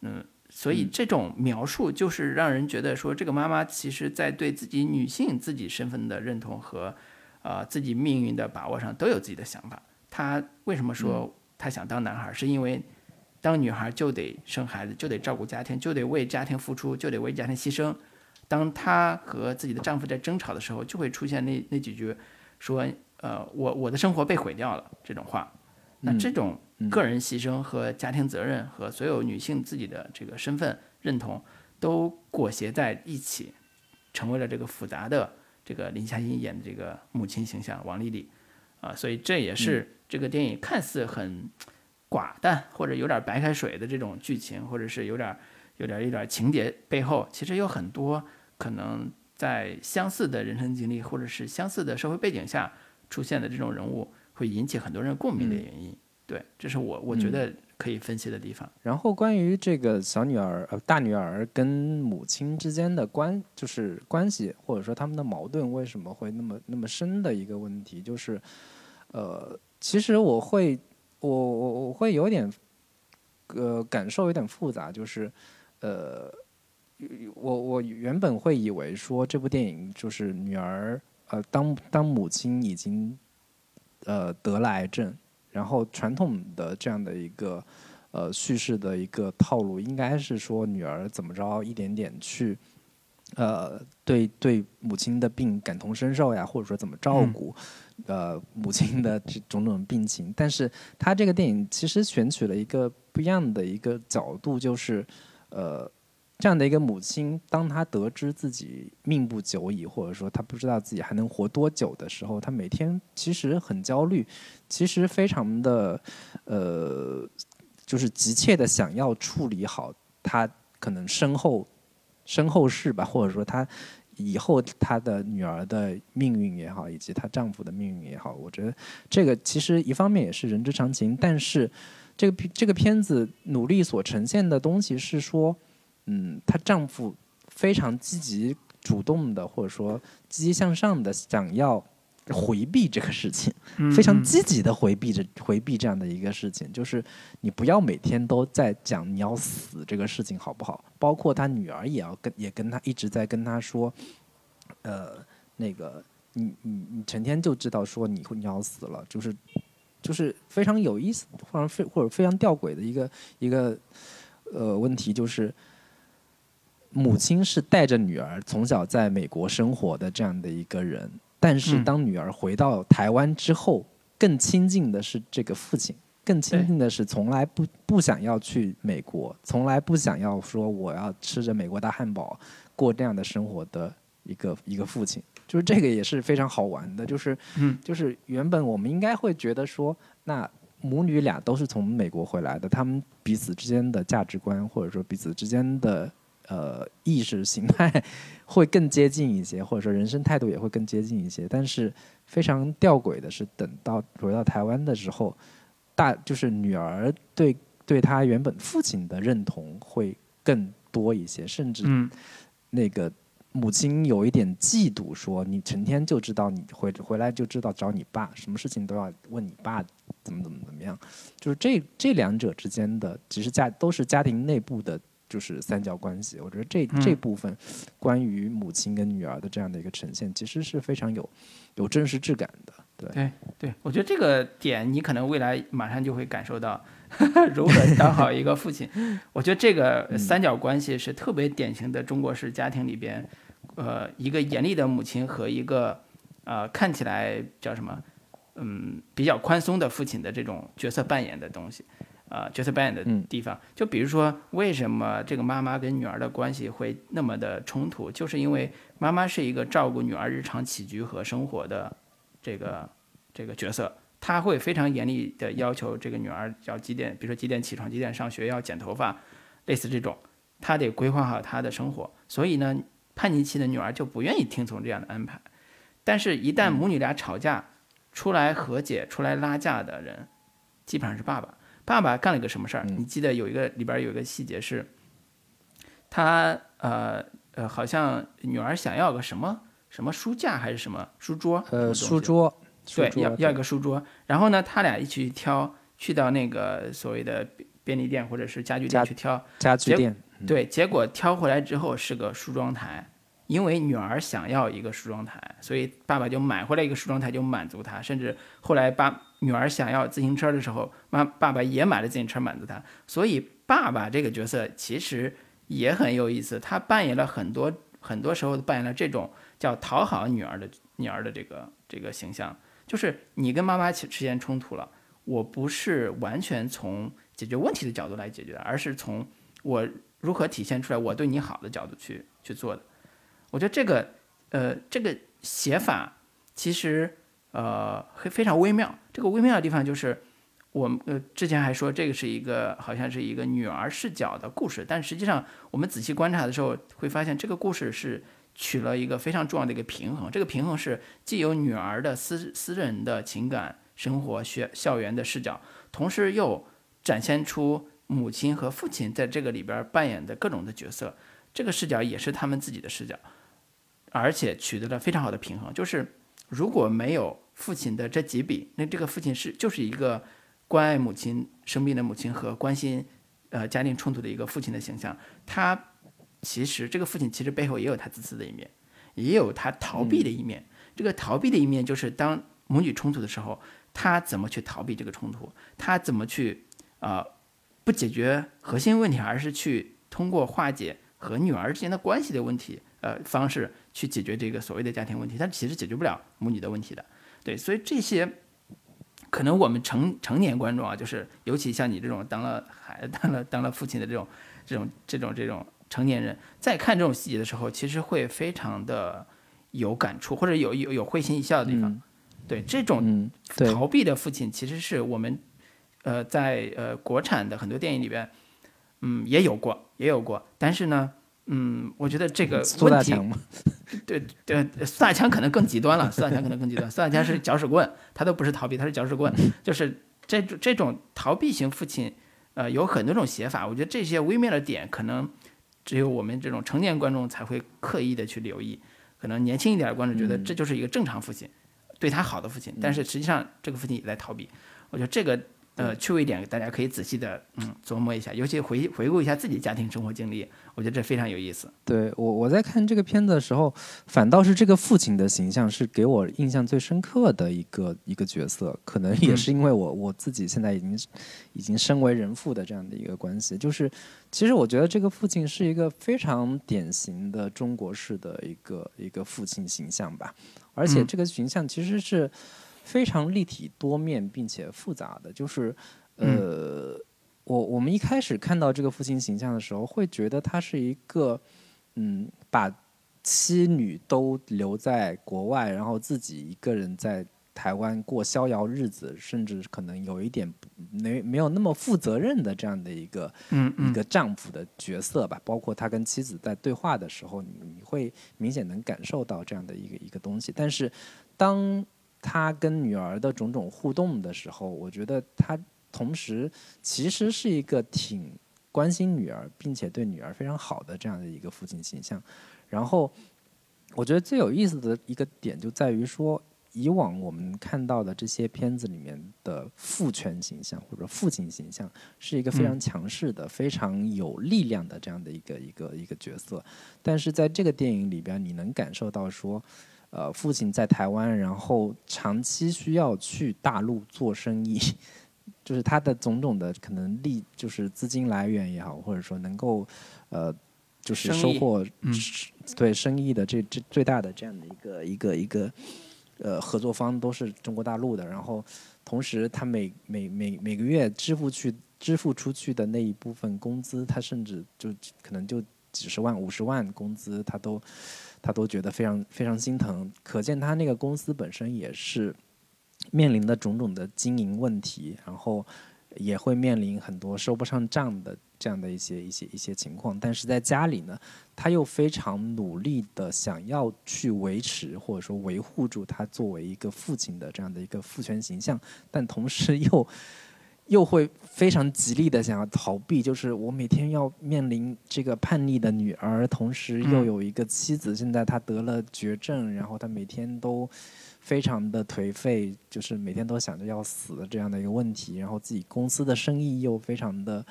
嗯。所以这种描述就是让人觉得说，这个妈妈其实在对自己女性自己身份的认同和，呃自己命运的把握上都有自己的想法。她为什么说她想当男孩？是因为当女孩就得生孩子，就得照顾家庭，就得为家庭付出，就得为家庭牺牲。当她和自己的丈夫在争吵的时候，就会出现那那几句说，呃，我我的生活被毁掉了这种话。那这种个人牺牲和家庭责任和所有女性自己的这个身份认同都裹挟在一起，成为了这个复杂的这个林嘉欣演的这个母亲形象王丽丽啊，所以这也是这个电影看似很寡淡或者有点白开水的这种剧情，或者是有点有点有点情节背后，其实有很多可能在相似的人生经历或者是相似的社会背景下出现的这种人物。会引起很多人共鸣的原因，对，这是我我觉得可以分析的地方。然后关于这个小女儿呃大女儿跟母亲之间的关就是关系，或者说他们的矛盾为什么会那么那么深的一个问题，就是呃，其实我会我我我会有点呃感受有点复杂，就是呃我我原本会以为说这部电影就是女儿呃当当母亲已经。呃，得了癌症，然后传统的这样的一个呃叙事的一个套路，应该是说女儿怎么着一点点去呃对对母亲的病感同身受呀，或者说怎么照顾呃母亲的这种种病情。但是他这个电影其实选取了一个不一样的一个角度，就是呃。这样的一个母亲，当她得知自己命不久矣，或者说她不知道自己还能活多久的时候，她每天其实很焦虑，其实非常的呃，就是急切的想要处理好她可能身后身后事吧，或者说她以后她的女儿的命运也好，以及她丈夫的命运也好，我觉得这个其实一方面也是人之常情，但是这个这个片子努力所呈现的东西是说。嗯，她丈夫非常积极主动的，或者说积极向上的，想要回避这个事情，<laughs> 非常积极的回避着回避这样的一个事情，就是你不要每天都在讲你要死这个事情，好不好？包括她女儿也要跟也跟她一直在跟她说，呃，那个你你你成天就知道说你会你要死了，就是就是非常有意思，或者非或者非常吊诡的一个一个呃问题就是。母亲是带着女儿从小在美国生活的这样的一个人，但是当女儿回到台湾之后，更亲近的是这个父亲。更亲近的是从来不不想要去美国，从来不想要说我要吃着美国大汉堡过这样的生活的一个一个父亲，就是这个也是非常好玩的，就是嗯就是原本我们应该会觉得说，那母女俩都是从美国回来的，他们彼此之间的价值观或者说彼此之间的呃意识形态会更接近一些，或者说人生态度也会更接近一些。但是非常吊诡的是，等到回到台湾的时候，大就是女儿对对她原本父亲的认同会更多一些，甚至嗯那个母亲有一点嫉妒，说你成天就知道你回回来就知道找你爸，什么事情都要问你爸怎么怎么怎么样，就是这这两者之间的，其实家都是家庭内部的，就是三角关系。我觉得这嗯这部分关于母亲跟女儿的这样的一个呈现，其实是非常有有真实质感的。对，对对，我觉得这个点你可能未来马上就会感受到 <laughs> 如何当好一个父亲。我觉得这个 <laughs> 三角关系是特别典型的中国式家庭里边，呃，一个严厉的母亲和一个呃看起来叫什么，嗯，比较宽松的父亲的这种角色扮演的东西。啊、角色扮演的嗯地方，就比如说，为什么这个妈妈跟女儿的关系会那么的冲突，就是因为妈妈是一个照顾女儿日常起居和生活的这个这个角色，她会非常严厉的要求这个女儿要几点，比如说几点起床，几点上学，要剪头发，类似这种，他得规划好她的生活。所以呢，叛逆期的女儿就不愿意听从这样的安排。但是，一旦母女俩吵架，出来和解、出来拉架的人，基本上是爸爸。爸爸干了个什么事儿？嗯你记得有一个里边有一个细节是，他呃呃，好像女儿想要个什么什么书架还是什么书桌？呃，书桌，对，要要一个书桌。然后呢，他俩一起去挑，去到那个所谓的便便利店或者是家具店家去挑。家具店，对，结果挑回来之后是个梳妆台，因为女儿想要一个梳妆台，所以爸爸就买回来一个梳妆台就满足她。甚至后来爸女儿想要自行车的时候，妈爸爸也买了自行车满足她。所以爸爸这个角色其实也很有意思，他扮演了很多很多时候扮演了这种叫讨好女儿的女儿的这个这个形象，就是你跟妈妈之之间冲突了，我不是完全从解决问题的角度来解决，而是从我如何体现出来我对你好的角度去去做的。我觉得这个呃这个写法其实呃会非常微妙。这个微妙的地方就是我们呃之前还说这个是一个好像是一个女儿视角的故事，但实际上我们仔细观察的时候会发现这个故事是取了一个非常重要的一个平衡。这个平衡是既有女儿的私私人的情感生活、学校园的视角，同时又展现出母亲和父亲在这个里边扮演的各种的角色，这个视角也是他们自己的视角，而且取得了非常好的平衡。就是如果没有父亲的这几笔，那这个父亲是就是一个关爱母亲生病的母亲和关心呃家庭冲突的一个父亲的形象。他其实这个父亲其实背后也有他自私的一面，也有他逃避的一面。这个逃避的一面就是当母女冲突的时候，他怎么去逃避这个冲突？他怎么去呃不解决核心问题，而是去通过化解和女儿之间的关系的问题，呃方式去解决这个所谓的家庭问题，他其实解决不了母女的问题的。对，所以这些可能我们成成年观众啊，就是尤其像你这种当了孩当了当了父亲的这种这种这种这种成年人，在看这种细节的时候，其实会非常的有感触，或者有有有会心一笑的地方。嗯对，这种逃避的父亲其实是我们，呃，在呃国产的很多电影里边，嗯，也有过，也有过。但是呢，嗯，我觉得这个苏大问题，<laughs> 对对，苏大强可能更极端了，苏大强可能更极端，苏大强是搅屎棍，他都不是逃避，他是搅屎棍，<laughs> 就是这种这种逃避型父亲，呃，有很多种写法。我觉得这些微妙的点，可能只有我们这种成年观众才会刻意的去留意，可能年轻一点的观众觉得这就是一个正常父亲。对他好的父亲，但是实际上这个父亲也在逃避。我觉得这个呃趣味一点，大家可以仔细的嗯琢磨一下，尤其回回顾一下自己家庭生活经历，我觉得这非常有意思。对我我在看这个片子的时候，反倒是这个父亲的形象是给我印象最深刻的一个一个角色，可能也是因为我我自己现在已经已经身为人父的这样的一个关系，就是其实我觉得这个父亲是一个非常典型的中国式的一个一个父亲形象吧，而且嗯。这个形象其实是非常立体多面并且复杂的，就是呃，我我们一开始看到这个父亲形象的时候，会觉得他是一个，嗯，把妻女都留在国外，然后自己一个人在台湾过逍遥日子，甚至可能有一点没没有那么负责任的这样的一个嗯一个丈夫的角色吧。包括他跟妻子在对话的时候，你你会明显能感受到这样的一个一个东西。但是，当他跟女儿的种种互动的时候，我觉得他同时其实是一个挺关心女儿，并且对女儿非常好的这样的一个父亲形象。然后，我觉得最有意思的一个点就在于说，以往我们看到的这些片子里面的父权形象或者父亲形象，是一个非常强势的、非常有力量的这样的一个一个一个角色。但是在这个电影里边，你能感受到说，呃，父亲在台湾，然后长期需要去大陆做生意，<laughs> 就是他的种种的可能利，就是资金来源也好，或者说能够，呃，就是收获嗯。对生意的这这最大的这样的一个一个一个呃合作方都是中国大陆的，然后同时他每每每每个月支付去支付出去的那一部分工资，他甚至就可能就几十万、五十万工资，他都他都觉得非常非常心疼，可见他那个公司本身也是面临的种种的经营问题，然后也会面临很多收不上账的这样的一些一些一些情况。但是在家里呢，他又非常努力的想要去维持或者说维护住他作为一个父亲的这样的一个父权形象，但同时又又会非常极力的想要逃避，就是我每天要面临这个叛逆的女儿，同时又嗯。有一个妻子，现在她得了绝症，然后她每天都非常的颓废，就是每天都想着要死的这样的一个问题，然后自己公司的生意又非常的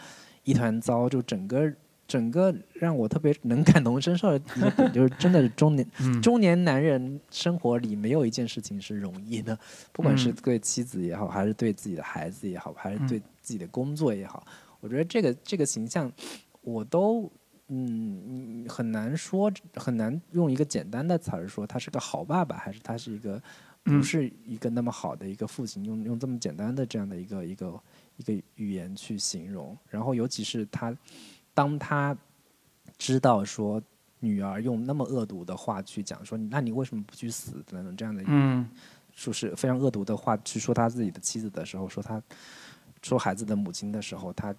一团糟，就整个整个让我特别能感同身受的一个点，就是真的是中年、<laughs> 嗯中年男人生活里没有一件事情是容易的，不管是嗯对妻子也好，还是对自己的孩子也好，还是嗯对自己的工作也好，我觉得这个这个形象我都。嗯，很难说，很难用一个简单的词儿说他是个好爸爸，还是他是一个不嗯是一个那么好的一个父亲，用用这么简单的这样的一个一个一个语言去形容。然后，尤其是他，当他知道说女儿用那么恶毒的话去讲说，那你为什么不去死等等这样的，嗯说是非常恶毒的话去说他自己的妻子的时候，说他说孩子的母亲的时候，他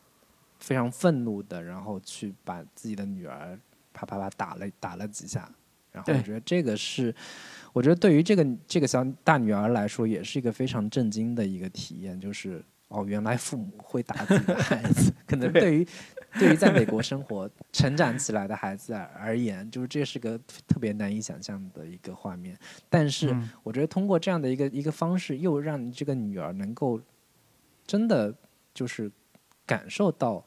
非常愤怒的，然后去把自己的女儿啪啪啪打了打了几下。然后我觉得这个是，我觉得对于这个这个小大女儿来说，也是一个非常震惊的一个体验，就是哦，原来父母会打自己的孩子。<laughs> 可能对对于对于在美国生活成长起来的孩子而而言，就是这是个特别难以想象的一个画面。但是嗯我觉得通过这样的一个一个方式，又让这个女儿能够真的就是感受到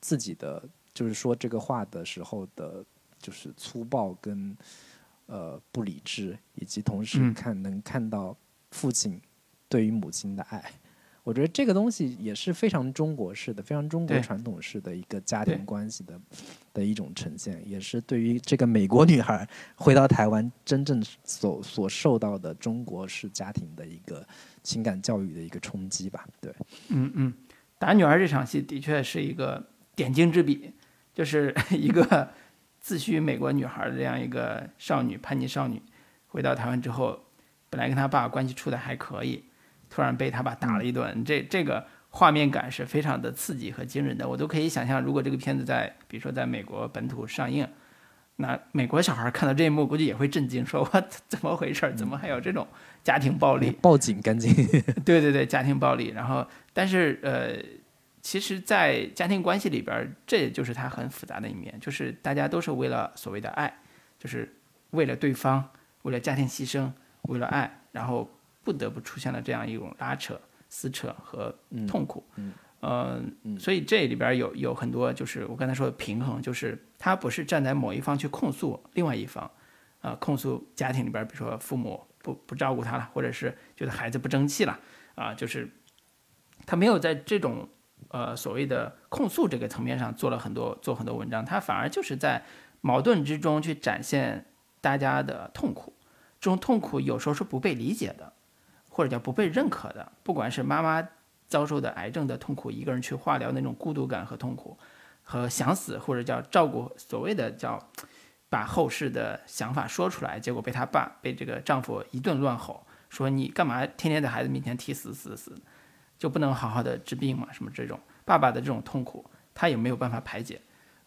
自己的，就是说这个话的时候的，就是粗暴跟呃不理智，以及同时嗯看、能看到父亲对于母亲的爱。我觉得这个东西也是非常中国式的、非常中国传统式的一个家庭关系的的一种呈现，也是对于这个美国女孩回到台湾真正所所受到的中国式家庭的一个情感教育的一个冲击吧。对，嗯嗯，打女儿这场戏的确是一个点睛之笔，就是 <laughs> 一个自诩美国女孩的这样一个少女，叛逆少女，回到台湾之后，本来跟她爸关系处的还可以，突然被他爸打了一顿，这这个画面感是非常的刺激和惊人的。我都可以想象，如果这个片子在比如说在美国本土上映，那美国小孩看到这一幕，估计也会震惊，说 <laughs> 我怎么回事？怎么还有这种家庭暴力？报警赶紧。<laughs> 对对对，家庭暴力。然后，但是呃，其实，在家庭关系里边，这也就是他很复杂的一面，就是大家都是为了所谓的爱，就是为了对方，为了家庭牺牲，为了爱，然后不得不出现了这样一种拉扯、撕扯和痛苦。嗯。呃嗯。所以这里边有有很多，就是我刚才说的平衡，就是他不是站在某一方去控诉另外一方，啊、控诉家庭里边，比如说父母不不照顾他了，或者是觉得孩子不争气了，啊、就是他没有在这种呃所谓的控诉这个层面上做了很多做很多文章，他反而就是在矛盾之中去展现大家的痛苦，这种痛苦有时候是不被理解的，或者叫不被认可的，不管是妈妈遭受的癌症的痛苦，一个人去化疗那种孤独感和痛苦，和想死或者叫照顾所谓的叫把后事的想法说出来，结果被她爸被这个丈夫一顿乱吼，说你干嘛天天在孩子面前提死死死，就不能好好的治病嘛？什么这种爸爸的这种痛苦，他也没有办法排解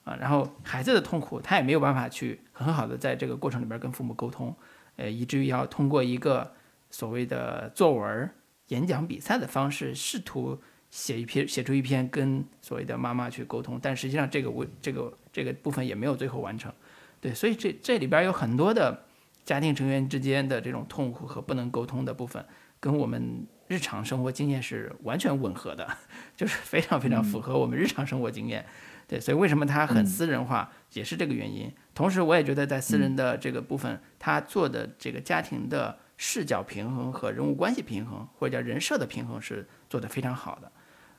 啊。然后孩子的痛苦，他也没有办法去很好的在这个过程里边跟父母沟通，呃，以至于要通过一个所谓的作文。演讲比赛的方式，试图写一篇写出一篇跟所谓的妈妈去沟通，但实际上这个我这个这个部分也没有最后完成。对，所以这这里边有很多的家庭成员之间的这种痛苦和不能沟通的部分，跟我们日常生活经验是完全吻合的，<laughs> 就是非常非常符合我们日常生活经验。对，所以为什么它很私人化，也是这个原因。同时，我也觉得在私人的这个部分，他做的这个家庭的。视角平衡和人物关系平衡，或者叫人设的平衡是做得非常好的，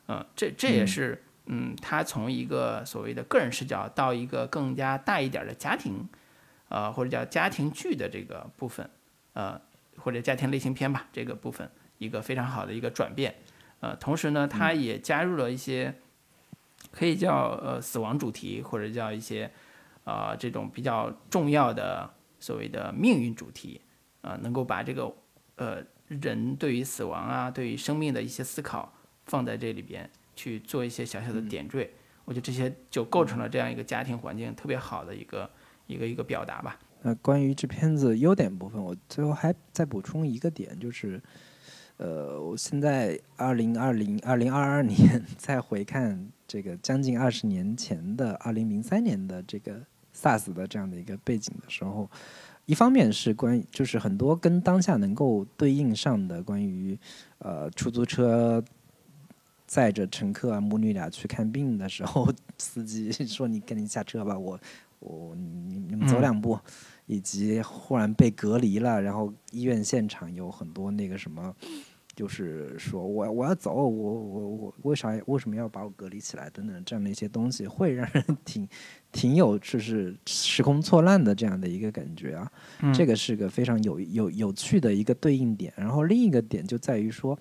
嗯，这这也是嗯，他从一个所谓的个人视角到一个更加大一点的家庭，呃，或者叫家庭剧的这个部分，呃，或者家庭类型片吧，这个部分一个非常好的一个转变，呃，同时呢，他也加入了一些可以叫呃死亡主题，或者叫一些啊这种比较重要的所谓的命运主题。啊，能够把这个，呃，人对于死亡啊，对于生命的一些思考放在这里边去做一些小小的点缀，我觉得这些就构成了这样一个家庭环境特别好的一个一个一个表达吧。那关于这片子优点部分，我最后还再补充一个点，就是，呃，我现在二零二零二零二二年 <laughs> 再回看这个将近二十年前的二零零三年的这个 SARS 的这样的一个背景的时候。一方面是关于，就是很多跟当下能够对应上的关于，呃，出租车载着乘客啊母女俩去看病的时候，<laughs> 司机 <laughs> 说你赶紧下车吧，我我你你们走两步，以及忽然被隔离了，然后医院现场有很多那个什么。就是说我我要走，我我我为啥为什么要把我隔离起来等等这样的一些东西，会让人 <laughs> 挺挺有就是时空错乱的这样的一个感觉啊。这个是个非常有有有趣的一个对应点。然后另一个点就在于说，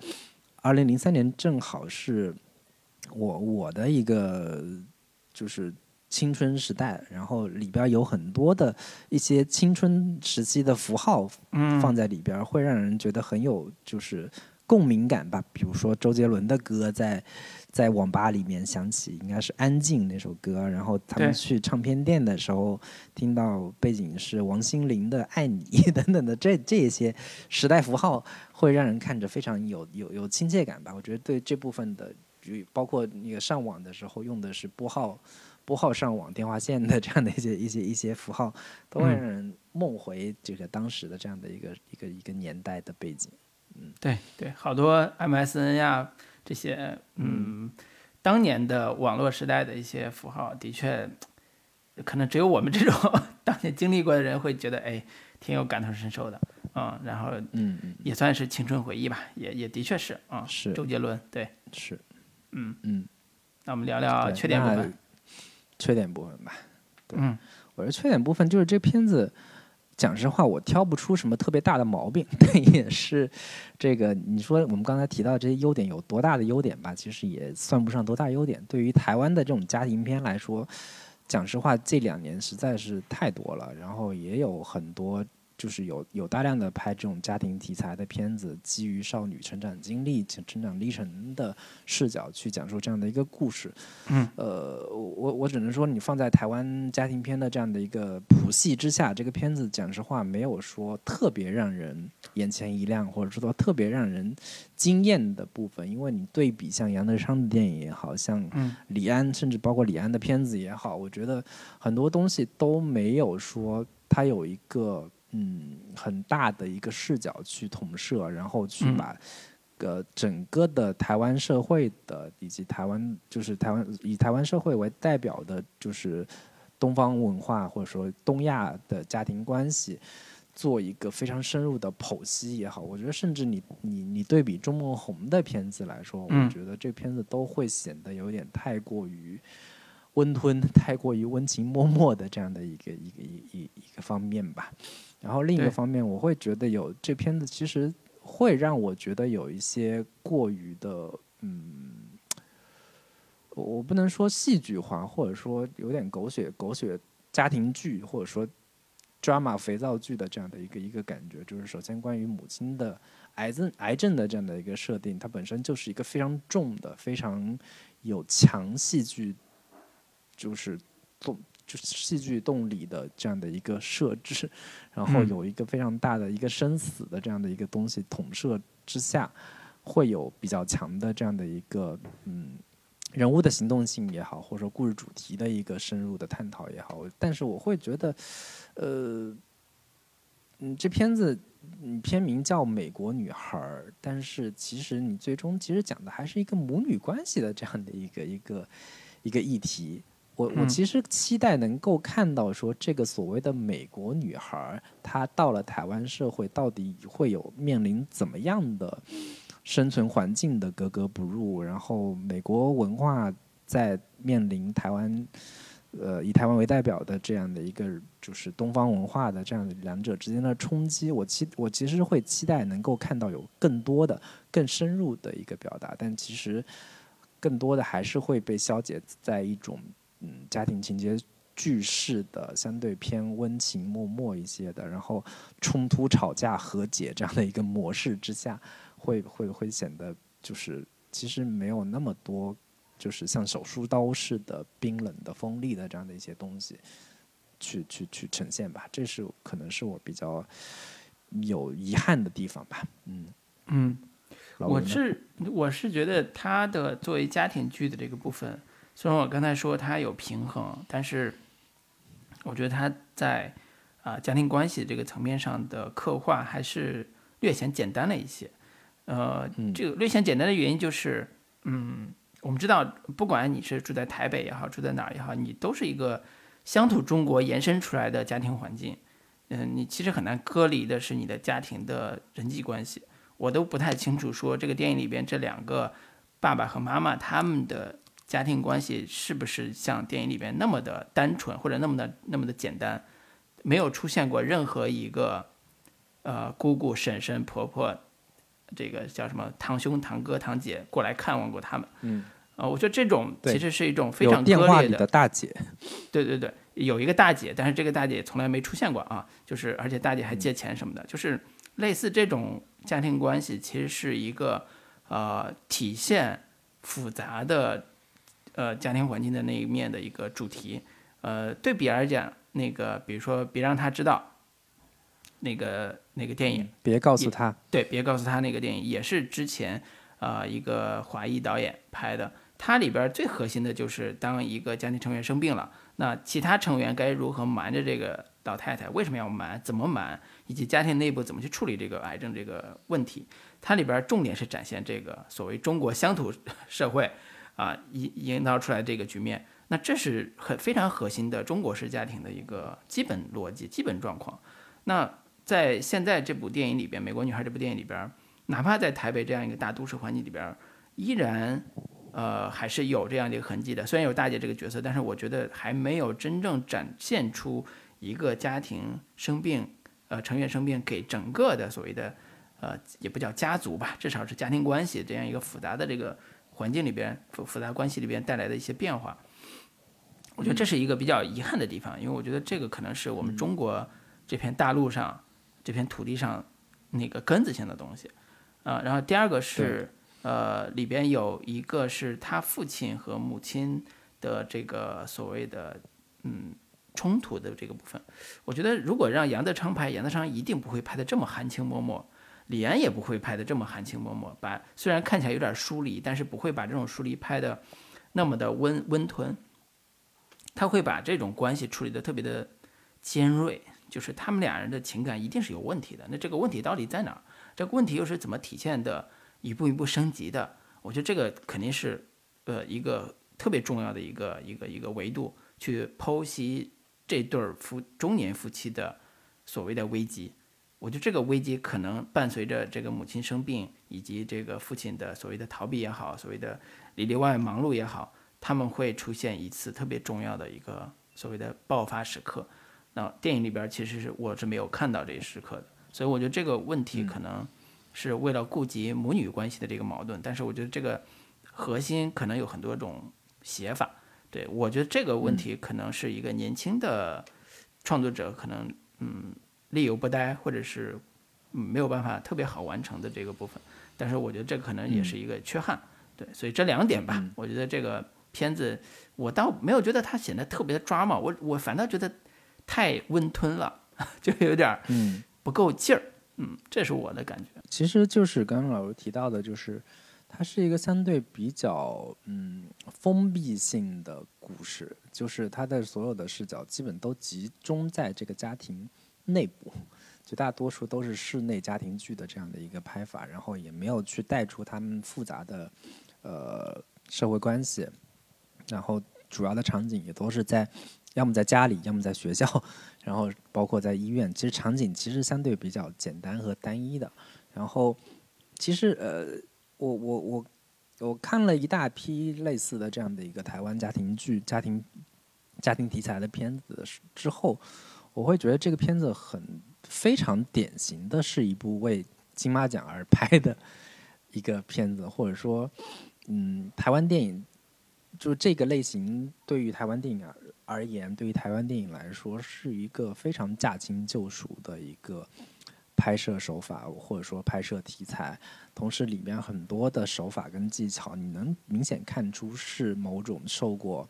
二零零三年正好是我我的一个就是青春时代，然后里边有很多的一些青春时期的符号放在里边，会让人觉得很有就是。共鸣感吧，比如说周杰伦的歌在在网吧里面响起，应该是《安静》那首歌。然后他们去唱片店的时候，听到背景是王心凌的《爱你》<laughs> 等等的这这些时代符号，会让人看着非常有有有亲切感吧。我觉得对这部分的，包括那个上网的时候用的是拨号拨号上网电话线的这样的一些 <laughs> 一些一些符号，都会让人梦回这个当时的这样的一个一个一个年代的背景。嗯，对对，好多 MSN 呀这些，嗯，当年的网络时代的一些符号，的确，可能只有我们这种当年经历过的人会觉得，哎，挺有感同身受的，嗯，然后，嗯嗯，也算是青春回忆吧，也也的确是，啊，是。周杰伦，对，是，嗯。嗯，那我们聊聊缺点部分，缺点部分吧，嗯，我觉得缺点部分就是这片子。讲实话，我挑不出什么特别大的毛病，<laughs> 但也是这个你说我们刚才提到这些优点有多大的优点吧？其实也算不上多大优点。对于台湾的这种家庭片来说，讲实话，这两年实在是太多了，然后也有很多。就是有有大量的拍这种家庭题材的片子，基于少女成长经历、成成长历程的视角去讲述这样的一个故事。嗯，呃，我我只能说，你放在台湾家庭片的这样的一个谱系之下，这个片子讲实话没有说特别让人眼前一亮，或者说特别让人惊艳的部分。因为你对比像杨德昌的电影也好像李安，甚至包括李安的片子也好，我觉得很多东西都没有说他有一个。嗯，很大的一个视角去统摄，然后去把个整个的台湾社会的以及台湾就是台湾以台湾社会为代表的，就是东方文化或者说东亚的家庭关系，做一个非常深入的剖析也好，我觉得甚至你你你对比钟孟宏的片子来说，我觉得这片子都会显得有点太过于温吞，太过于温情脉脉的这样的一个一个一一一个方面吧。然后另一个方面，我会觉得有这片子其实会让我觉得有一些过于的嗯，我我不能说戏剧化，或者说有点狗血狗血家庭剧，或者说 drama 肥皂剧的这样的一个一个感觉。就是首先关于母亲的癌症癌症的这样的一个设定，它本身就是一个非常重的、非常有强戏剧，就是动就是戏剧动力的这样的一个设置，然后嗯有一个非常大的一个生死的这样的一个东西统摄之下，会有比较强的这样的一个嗯人物的行动性也好，或者说故事主题的一个深入的探讨也好，但是我会觉得，呃，嗯，这片子嗯片名叫《美国女孩》，儿》，但是其实你最终其实讲的还是一个母女关系的这样的一个一个一个议题。我我嗯。其实期待能够看到说这个所谓的美国女孩儿，她到了台湾社会到底会有面临怎么样的生存环境的格格不入，然后美国文化在面临台湾，呃，以台湾为代表的这样的一个就是东方文化的这样的两者之间的冲击，我期我其实会期待能够看到有更多的、更深入的一个表达，但其实更多的还是会被消解在一种嗯家庭情节句式的相对偏温情脉脉一些的，然后冲突、吵架、和解这样的一个模式之下，会会会显得就是其实没有那么多，就是像手术刀似的冰冷的锋利的这样的一些东西，去去去呈现吧。这是可能是我比较有遗憾的地方吧。嗯，嗯，我是我是觉得他的作为家庭剧的这个部分，虽然我刚才说它有平衡，但是我觉得它在啊、家庭关系这个层面上的刻画还是略显简单了一些。呃，嗯这个略显简单的原因就是，嗯，我们知道，不管你是住在台北也好，住在哪儿也好，你都是一个乡土中国延伸出来的家庭环境。嗯，你其实很难割离的是你的家庭的人际关系。我都不太清楚说这个电影里边这两个爸爸和妈妈他们的家庭关系是不是像电影里边那么的单纯或者那么的那么的简单，没有出现过任何一个呃姑姑、婶婶、婆婆，这个叫什么堂兄、堂哥、堂姐过来看望过他们。嗯，呃，我觉得这种其实是一种非有常割裂的的大姐，对对对，有一个大姐，但是这个大姐从来没出现过啊，就是而且大姐还嗯借钱什么的，就是类似这种家庭关系，其实是一个呃体现复杂的呃家庭环境的那一面的一个主题。呃，对比而讲，那个比如说别让他知道，那个那个电影，别告诉他，对，别告诉他那个电影也是之前呃一个华裔导演拍的，它里边最核心的就是当一个家庭成员生病了，那其他成员该如何瞒着这个老太太，为什么要瞒，怎么瞒，以及家庭内部怎么去处理这个癌症这个问题，它里边儿重点是展现这个所谓中国乡土 <laughs> 社会啊营营造出来这个局面。那这是很非常核心的中国式家庭的一个基本逻辑、基本状况。那在现在这部电影里边，《美国女孩》这部电影里边，哪怕在台北这样一个大都市环境里边，依然呃还是有这样的一个痕迹的。虽然有大姐这个角色，但是我觉得还没有真正展现出一个家庭生病，呃成员生病给整个的所谓的呃也不叫家族吧，至少是家庭关系这样一个复杂的这个环境里边复复杂关系里边带来的一些变化。我觉得这是一个比较遗憾的地方，因为我觉得这个可能是我们中国这片大陆上、这片土地上那个根子性的东西，啊、然后第二个是呃里边有一个是他父亲和母亲的这个所谓的嗯冲突的这个部分，我觉得如果让杨德昌拍，杨德昌一定不会拍的这么含情脉脉。李安也不会拍的这么含情脉脉，把虽然看起来有点疏离，但是不会把这种疏离拍的那么的温温吞，他会把这种关系处理的特别的尖锐，就是他们俩人的情感一定是有问题的。那这个问题到底在哪儿？这个问题又是怎么体现的？一步一步升级的？我觉得这个肯定是呃一个特别重要的一个一个一个维度，去剖析这对儿夫中年夫妻的所谓的危机。我觉得这个危机可能伴随着这个母亲生病，以及这个父亲的所谓的逃避也好，所谓的里里外外忙碌也好，他们会出现一次特别重要的一个所谓的爆发时刻。那电影里边其实是我是没有看到这一时刻的，所以我觉得这个问题可能是为了顾及母女关系的这个矛盾，但是我觉得这个核心可能有很多种写法。对我觉得这个问题可能是一个年轻的创作者可能嗯力有不逮，或者是没有办法特别好完成的这个部分。但是我觉得这可能也是一个缺憾。对，所以这两点吧，我觉得这个片子我倒没有觉得它显得特别的抓嘛，我我反倒觉得太温吞了，<laughs> 就有点嗯不够劲儿。嗯，这是我的感觉。其实就是刚刚老师提到的，就是它是一个相对比较嗯封闭性的故事，就是它的所有的视角基本都集中在这个家庭内部，绝大多数都是室内家庭剧的这样的一个拍法，然后也没有去带出他们复杂的呃社会关系，然后主要的场景也都是在要么在家里，要么在学校。然后包括在医院，其实场景其实相对比较简单和单一的。然后其实呃，我我我我看了一大批类似的这样的一个台湾家庭剧、家庭家庭题材的片子之后，我会觉得这个片子很非常典型的是一部为金马奖而拍的一个片子，或者说，嗯，台湾电影就这个类型对于台湾电影而。而言，对于台湾电影来说，是一个非常驾轻就熟的一个拍摄手法，或者说拍摄题材。同时，里面很多的手法跟技巧，你能明显看出是某种受过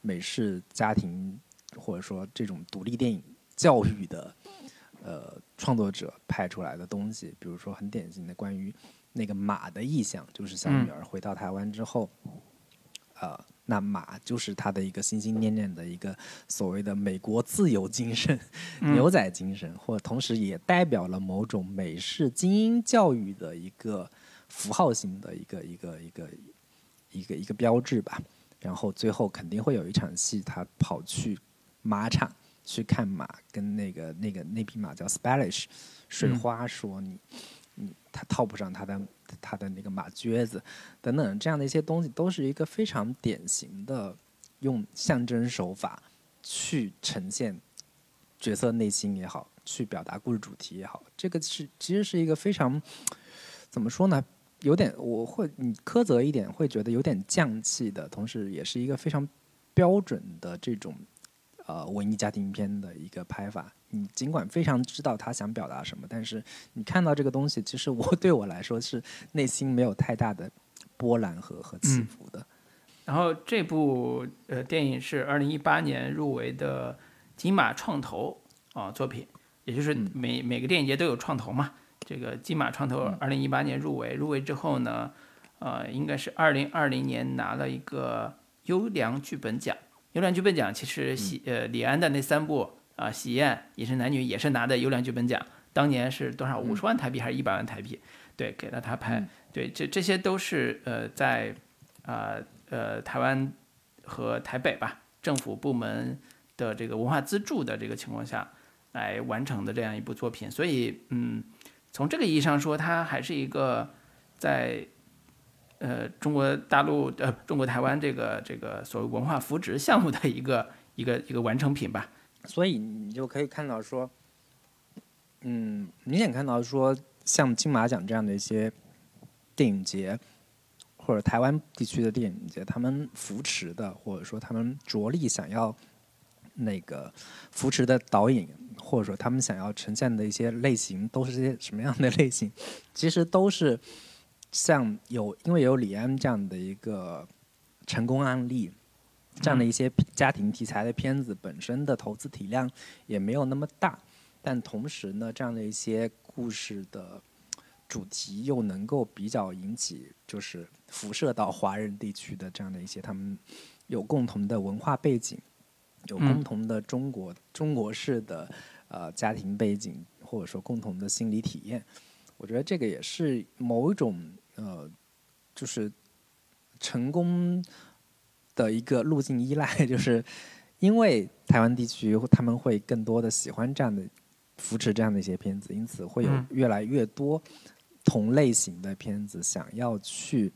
美式家庭或者说这种独立电影教育的呃创作者拍出来的东西。比如说，很典型的关于那个马的意象，就是小女儿回到台湾之后，呃。那马就是她的一个心心念念的一个所谓的美国自由精神、牛仔精神，或同时也代表了某种美式精英教育的一个符号性的一个一个一个一个一个标志吧。然后最后肯定会有一场戏，他跑去马场去看马，跟那个那个那匹马叫 Spanish 水花说你。嗯，他套不上他的他的那个马撅子，等等这样的一些东西，都是一个非常典型的用象征手法去呈现角色内心也好，去表达故事主题也好。这个是其实是一个非常怎么说呢？有点我会你苛责一点，会觉得有点匠气的，同时也是一个非常标准的这种呃文艺家庭片的一个拍法。你尽管非常知道他想表达什么，但是你看到这个东西，其实我对我来说是内心没有太大的波澜和和起伏的。然后这部呃电影是二零一八年入围的金马创投啊作品，也就是每每个电影节都有创投嘛。这个金马创投二零一八年入围，入围之后呢，呃，应该是二零二零年拿了一个优良剧本奖。优良剧本奖其实喜呃李安的那三部。啊，喜宴、饮食男女也是拿的优良剧本奖，当年是多少五十万台币还是一百万台币？对，给了他拍。对，这这些都是呃在啊呃台湾和台北吧政府部门的这个文化资助的这个情况下来完成的这样一部作品。所以嗯，从这个意义上说，它还是一个在呃中国大陆呃中国台湾这个这个所谓文化扶植项目的一个一个一个完成品吧。所以你就可以看到说，嗯，明显看到说，像金马奖这样的一些电影节，或者台湾地区的电影节，他们扶持的，或者说他们着力想要那个扶持的导演，或者说他们想要呈现的一些类型，都是些什么样的类型？其实都是像有，因为有李安这样的一个成功案例。这样的一些家庭题材的片子本身的投资体量也没有那么大，但同时呢，这样的一些故事的主题又能够比较引起，就是辐射到华人地区的这样的一些他们有共同的文化背景，有共同的中国中国式的呃家庭背景，或者说共同的心理体验。我觉得这个也是某一种呃，就是成功。的一个路径依赖，<laughs> 就是因为台湾地区他们会更多的喜欢这样的扶持这样的一些片子，因此会有越来越多同类型的片子想要去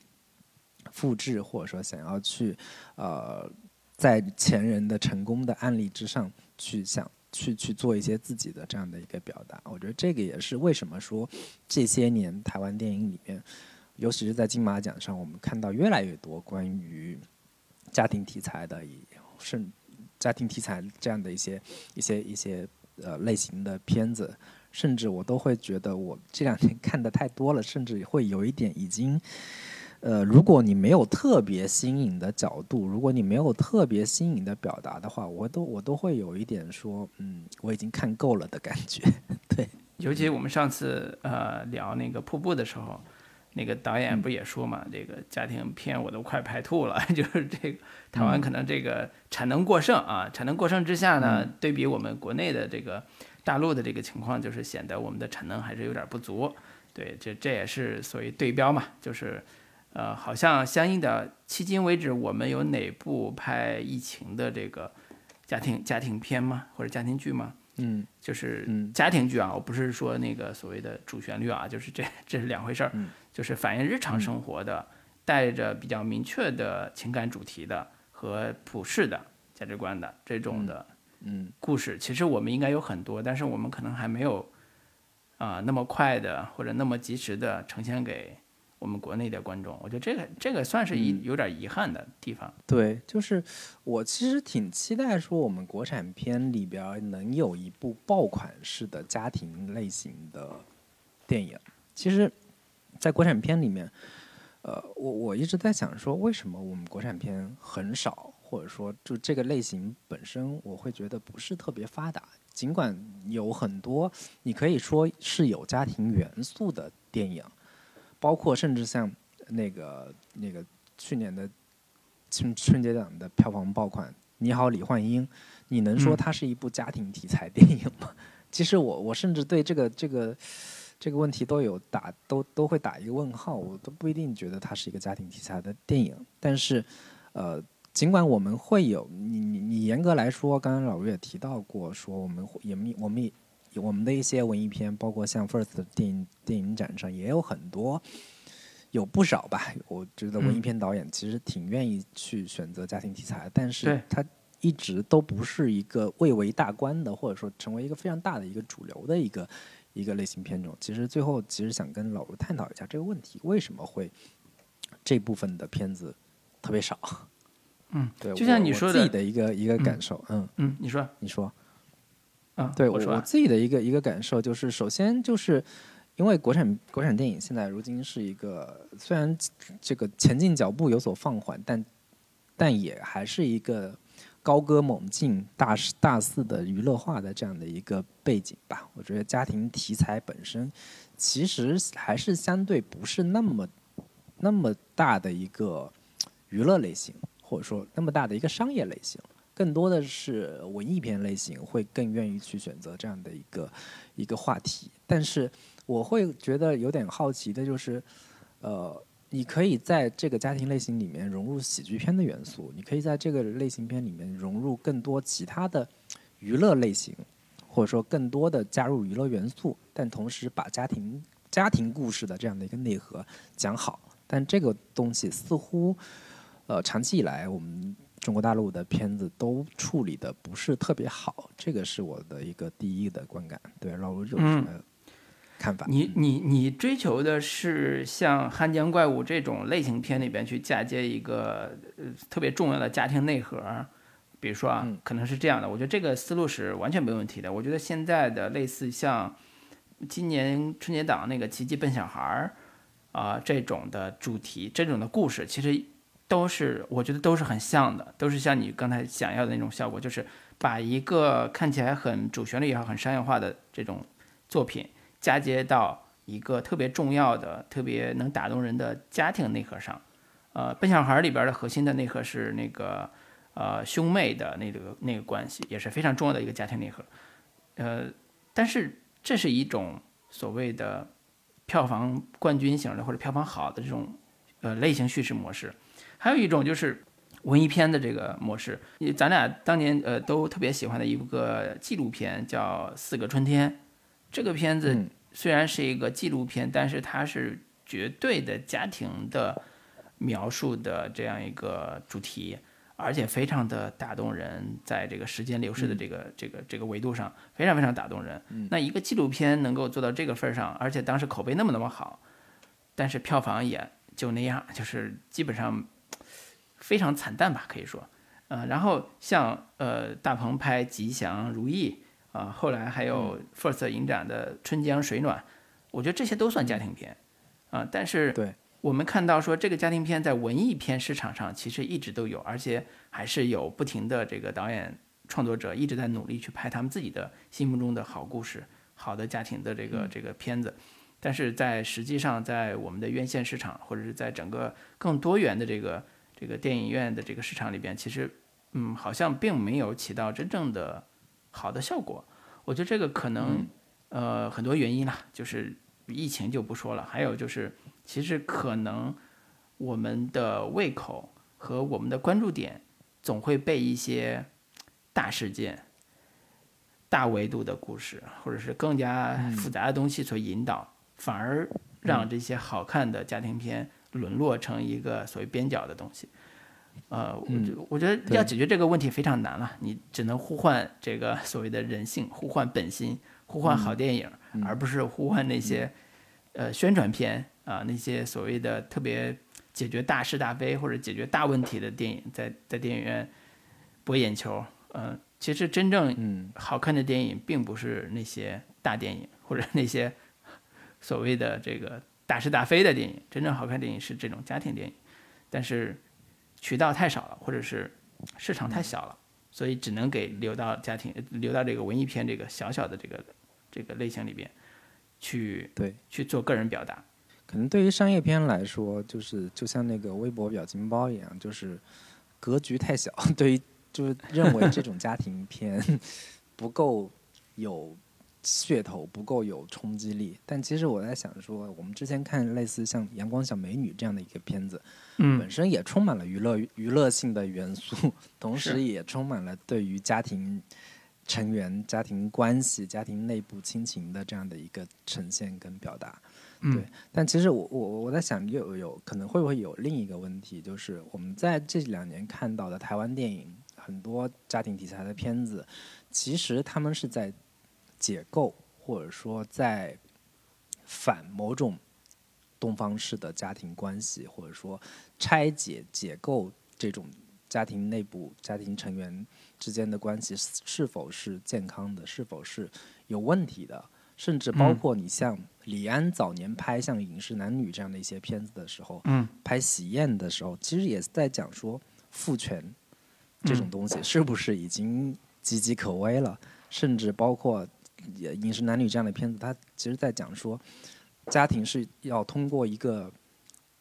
复制，或者说想要去呃在前人的成功的案例之上去想去去做一些自己的这样的一个表达。我觉得这个也是为什么说这些年台湾电影里面。尤其是在金马奖上，我们看到越来越多关于家庭题材的，甚家庭题材这样的一些一些一些呃类型的片子，甚至我都会觉得我这两天看的太多了，甚至会有一点已经。呃，如果你没有特别新颖的角度，如果你没有特别新颖的表达的话，我都我都会有一点说，嗯，我已经看够了的感觉。<laughs> 对，尤其我们上次呃聊那个瀑布的时候，那个导演不也说嘛，这个家庭片我都快拍吐了，<laughs> 就是这个台湾可能这个产能过剩啊，产能过剩之下呢，对比我们国内的这个大陆的这个情况，就是显得我们的产能还是有点不足。对，这这也是所谓对标嘛，就是。呃，好像相应的，迄今为止，我们有哪部拍疫情的这个家庭家庭片吗？或者家庭剧吗？嗯，就是家庭剧啊，我不是说那个所谓的主旋律啊，<laughs> 就是这这是两回事儿。嗯，就是反映日常生活的，带着比较明确的情感主题的和普世的价值观的这种的，嗯，故事，其实我们应该有很多，但是我们可能还没有啊那么快的或者那么及时的呈现给。我们国内的观众，我觉得这个这个算是一有点遗憾的地方。对，就是我其实挺期待说我们国产片里边能有一部爆款式的家庭类型的电影。其实，在国产片里面，呃，我我一直在想说，为什么我们国产片很少，或者说就这个类型本身，我会觉得不是特别发达。尽管有很多你可以说是有家庭元素的电影。包括甚至像那个那个去年的春春节档的票房爆款《你好，李焕英》，你能说它是一部家庭题材电影吗？<laughs> 其实我我甚至对这个这个这个问题都有打都都会打一个问号，我都不一定觉得它是一个家庭题材的电影。但是，呃，尽管我们会有你你你严格来说，刚刚老吴也提到过，说我们也我们也。我们的一些文艺片，包括像 First 的电影电影展上也有很多，有不少吧。我觉得文艺片导演其实挺愿意去选择家庭题材，但是他一直都不是一个蔚为大观的，或者说成为一个非常大的一个主流的一个一个类型片种。其实最后其实想跟老卢探讨一下这个问题：为什么会这部分的片子特别少？嗯，对，就像你说的自己的一个一个感受。嗯嗯，你说你说。啊，对我我自己的一个一个感受就是，首先就是因为国产国产电影现在如今是一个虽然这个前进脚步有所放缓，但但也还是一个高歌猛进、大大肆的娱乐化的这样的一个背景吧。我觉得家庭题材本身其实还是相对不是那么那么大的一个娱乐类型，或者说那么大的一个商业类型。更多的是文艺片类型，会更愿意去选择这样的一个一个话题。但是我会觉得有点好奇的就是，呃，你可以在这个家庭类型里面融入喜剧片的元素，你可以在这个类型片里面融入更多其他的娱乐类型，或者说更多的加入娱乐元素，但同时把家庭家庭故事的这样的一个内核讲好。但这个东西似乎，呃，长期以来我们。中国大陆的片子都处理的不是特别好，这个是我的一个第一的观感。对老卢有什么看法？你你你追求的是像《汉江怪物》这种类型片里边去嫁接一个呃特别重要的家庭内核，比如说啊，可能是这样的。我觉得这个思路是完全没问题的。我觉得现在的类似像今年春节档那个《奇迹笨小孩》啊这种的主题、这种的故事，其实。都是我觉得都是很像的，都是像你刚才想要的那种效果，就是把一个看起来很主旋律也好、很商业化的这种作品，嫁接到一个特别重要的、特别能打动人的家庭内核上。呃，笨小孩里边的核心的内核是那个呃兄妹的那个那个关系，也是非常重要的一个家庭内核。呃，但是这是一种所谓的票房冠军型的或者票房好的这种呃类型叙事模式。还有一种就是文艺片的这个模式，咱俩当年呃都特别喜欢的一个纪录片叫《四个春天》。这个片子虽然是一个纪录片，但是它是绝对的家庭的描述的这样一个主题，而且非常的打动人，在这个时间流逝的这个这个这个维度上，非常非常打动人。那一个纪录片能够做到这个份儿上，而且当时口碑那么那么好。但是票房也就那样，就是基本上非常惨淡吧，可以说。呃，然后像呃大鹏拍《吉祥如意》啊，后来还有 First 影展的《春江水暖》，我觉得这些都算家庭片啊。但是对我们看到说这个家庭片在文艺片市场上其实一直都有，而且还是有不停的这个导演创作者一直在努力去拍他们自己的心目中的好故事、好的家庭的这个这个片子。但是在实际上，在我们的院线市场或者是在整个更多元的这个这个电影院的这个市场里边，其实嗯，好像并没有起到真正的好的效果。我觉得这个可能呃很多原因啦，就是疫情就不说了，还有就是其实可能我们的胃口和我们的关注点总会被一些大事件、大维度的故事，或者是更加复杂的东西所引导，反而让这些好看的家庭片沦落成一个所谓边角的东西。呃，我觉我觉得要解决这个问题非常难了，你只能呼唤这个所谓的人性，呼唤本心，呼唤好电影，而不是呼唤那些呃宣传片啊，那些所谓的特别解决大是大非或者解决大问题的电影，在在电影院博眼球。嗯，其实真正好看的电影，并不是那些大电影或者那些所谓的这个大是大非的电影，真正好看电影是这种家庭电影，但是。渠道太少了，或者是市场太小了，所以只能给留到家庭、留到这个文艺片这个小小的这个这个类型里边去对去做个人表达。可能对于商业片来说，就是就像那个微博表情包一样，就是格局太小。<laughs> 对于就是认为这种家庭片 <laughs> 不够有。噱头不够有冲击力，但其实我在想说，我们之前看类似像《阳光小美女》这样的一个片子，嗯，本身也充满了娱乐娱乐性的元素，同时也充满了对于家庭成员、家庭关系、家庭内部亲情的这样的一个呈现跟表达。对，但其实我我我在想，有有可能会不会有另一个问题，就是我们在这两年看到的台湾电影很多家庭题材的片子，其实他们是在。解构，或者说在反某种东方式的家庭关系，或者说拆解、解构这种家庭内部、家庭成员之间的关系是否是健康的，是否是有问题的，甚至包括你像李安早年拍像《饮食男女》这样的一些片子的时候，嗯，拍《喜宴》的时候，其实也是在讲说父权这种东西是不是已经岌岌可危了，甚至包括。也饮食男女这样的片子，它其实在讲说，家庭是要通过一个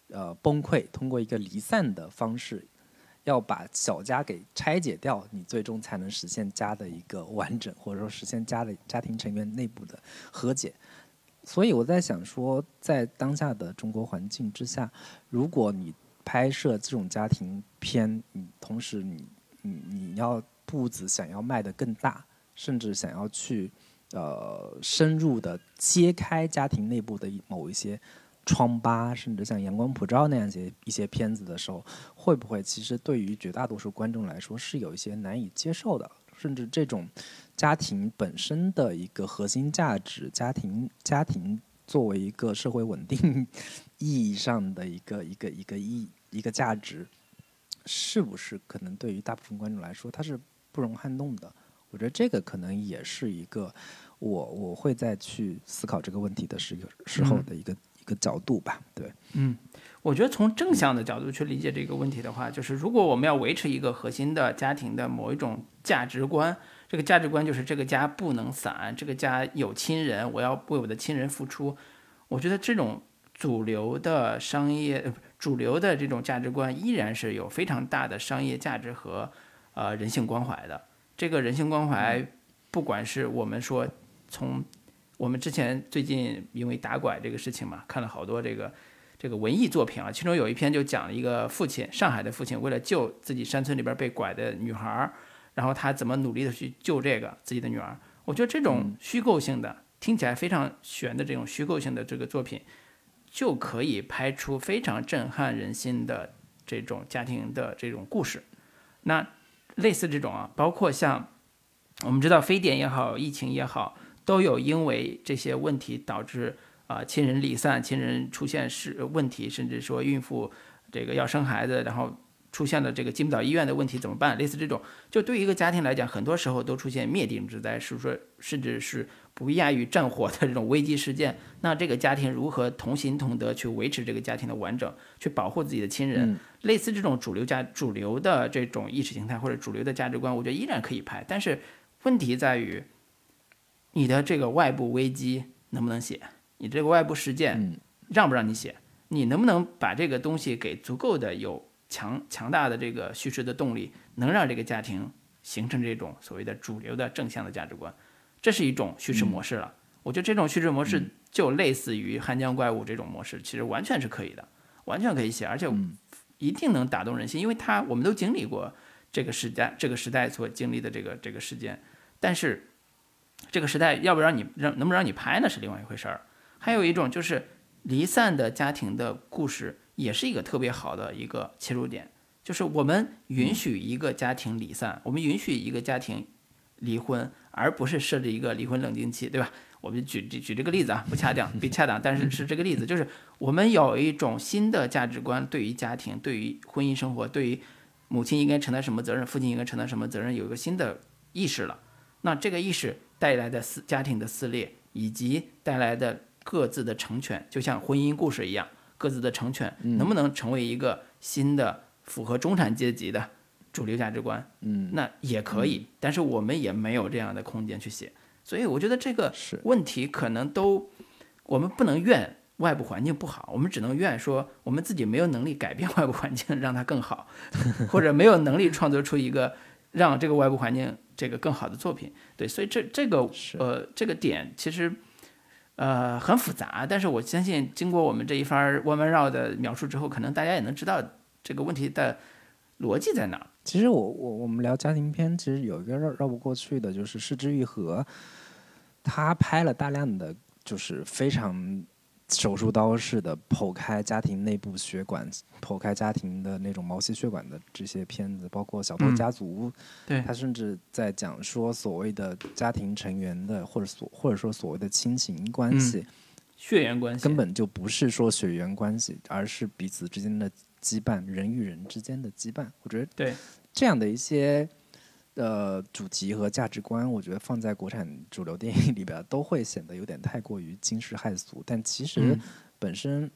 呃崩溃，通过一个离散的方式，要把小家给拆解掉，你最终才能实现家的一个完整，或者说实现家的家庭成员内部的和解。所以我在想说，在当下的中国环境之下，如果你拍摄这种家庭片，你同时你你你要步子想要迈得更大，甚至想要去。呃，深入的揭开家庭内部的某一些疮疤，甚至像《阳光普照》那样些一些片子的时候，会不会其实对于绝大多数观众来说是有一些难以接受的？甚至这种家庭本身的一个核心价值，家庭家庭作为一个社会稳定意义上的一个一个一个意一个价值，是不是可能对于大部分观众来说，它是不容撼动的？我觉得这个可能也是一个我我会再去思考这个问题的时时候的一个一个角度吧。对，嗯，我觉得从正向的角度去理解这个问题的话，就是如果我们要维持一个核心的家庭的某一种价值观，这个价值观就是这个家不能散，这个家有亲人，我要为我的亲人付出。我觉得这种主流的商业主流的这种价值观依然是有非常大的商业价值和呃人性关怀的。这个人性关怀，不管是我们说从我们之前最近因为打拐这个事情嘛，看了好多这个这个文艺作品啊，其中有一篇就讲了一个父亲，上海的父亲为了救自己山村里边被拐的女孩，然后他怎么努力的去救这个自己的女儿。我觉得这种虚构性的，听起来非常悬的这种虚构性的这个作品，就可以拍出非常震撼人心的这种家庭的这种故事。那。类似这种啊，包括像我们知道非典也好，疫情也好，都有因为这些问题导致啊、亲人离散、亲人出现是问题，甚至说孕妇这个要生孩子，然后出现了这个进不到医院的问题怎么办？类似这种，就对于一个家庭来讲，很多时候都出现灭顶之灾，是说甚至是不亚于战火的这种危机事件。那这个家庭如何同心同德去维持这个家庭的完整，去保护自己的亲人？嗯类似这种主流价、主流的这种意识形态或者主流的价值观，我觉得依然可以拍。但是问题在于，你的这个外部危机能不能写？你这个外部事件嗯让不让你写？你能不能把这个东西给足够的有强强大的这个叙事的动力，能让这个家庭形成这种所谓的主流的正向的价值观？这是一种叙事模式了。我觉得这种叙事模式就类似于《汉江怪物》这种模式，其实完全是可以的，完全可以写，而且一定能打动人心，因为它我们都经历过这个时代这个时代所经历的这个这个事件，但是这个时代要不让你让能不能让你拍那是另外一回事儿。还有一种就是离散的家庭的故事，也是一个特别好的一个切入点，就是我们允许一个家庭离散，我们允许一个家庭离婚，而不是设置一个离婚冷静期，对吧？我们举举举这个例子啊，不恰当，不恰当，但是是这个例子，就是我们有一种新的价值观，对于家庭，对于婚姻生活，对于母亲应该承担什么责任，父亲应该承担什么责任，有一个新的意识了。那这个意识带来的撕家庭的撕裂，以及带来的各自的成全，就像婚姻故事一样，各自的成全，能不能成为一个新的符合中产阶级的主流价值观？嗯，那也可以，但是我们也没有这样的空间去写，所以我觉得这个问题可能都我们不能怨外部环境不好，我们只能怨说我们自己没有能力改变外部环境让它更好，<laughs> 或者没有能力创作出一个让这个外部环境这个更好的作品。对，所以这这个呃这个点其实。呃，很复杂，但是我相信经过我们这一番弯弯绕的描述之后，可能大家也能知道这个问题的逻辑在哪。其实我我我们聊家庭片，其实有一个绕绕不过去的，就是失之愈合，他拍了大量的就是非常手术刀式的剖开家庭内部血管、剖开家庭的那种毛细血管的这些片子，包括《小偷嗯家族》对他甚至在讲说所谓的家庭成员的或者所或者说所谓的亲情关系，血缘关系根本就不是说血缘关系，而是彼此之间的羁绊，人与人之间的羁绊。我觉得对这样的一些呃主题和价值观，我觉得放在国产主流电影里边都会显得有点太过于惊世骇俗。但其实嗯本身，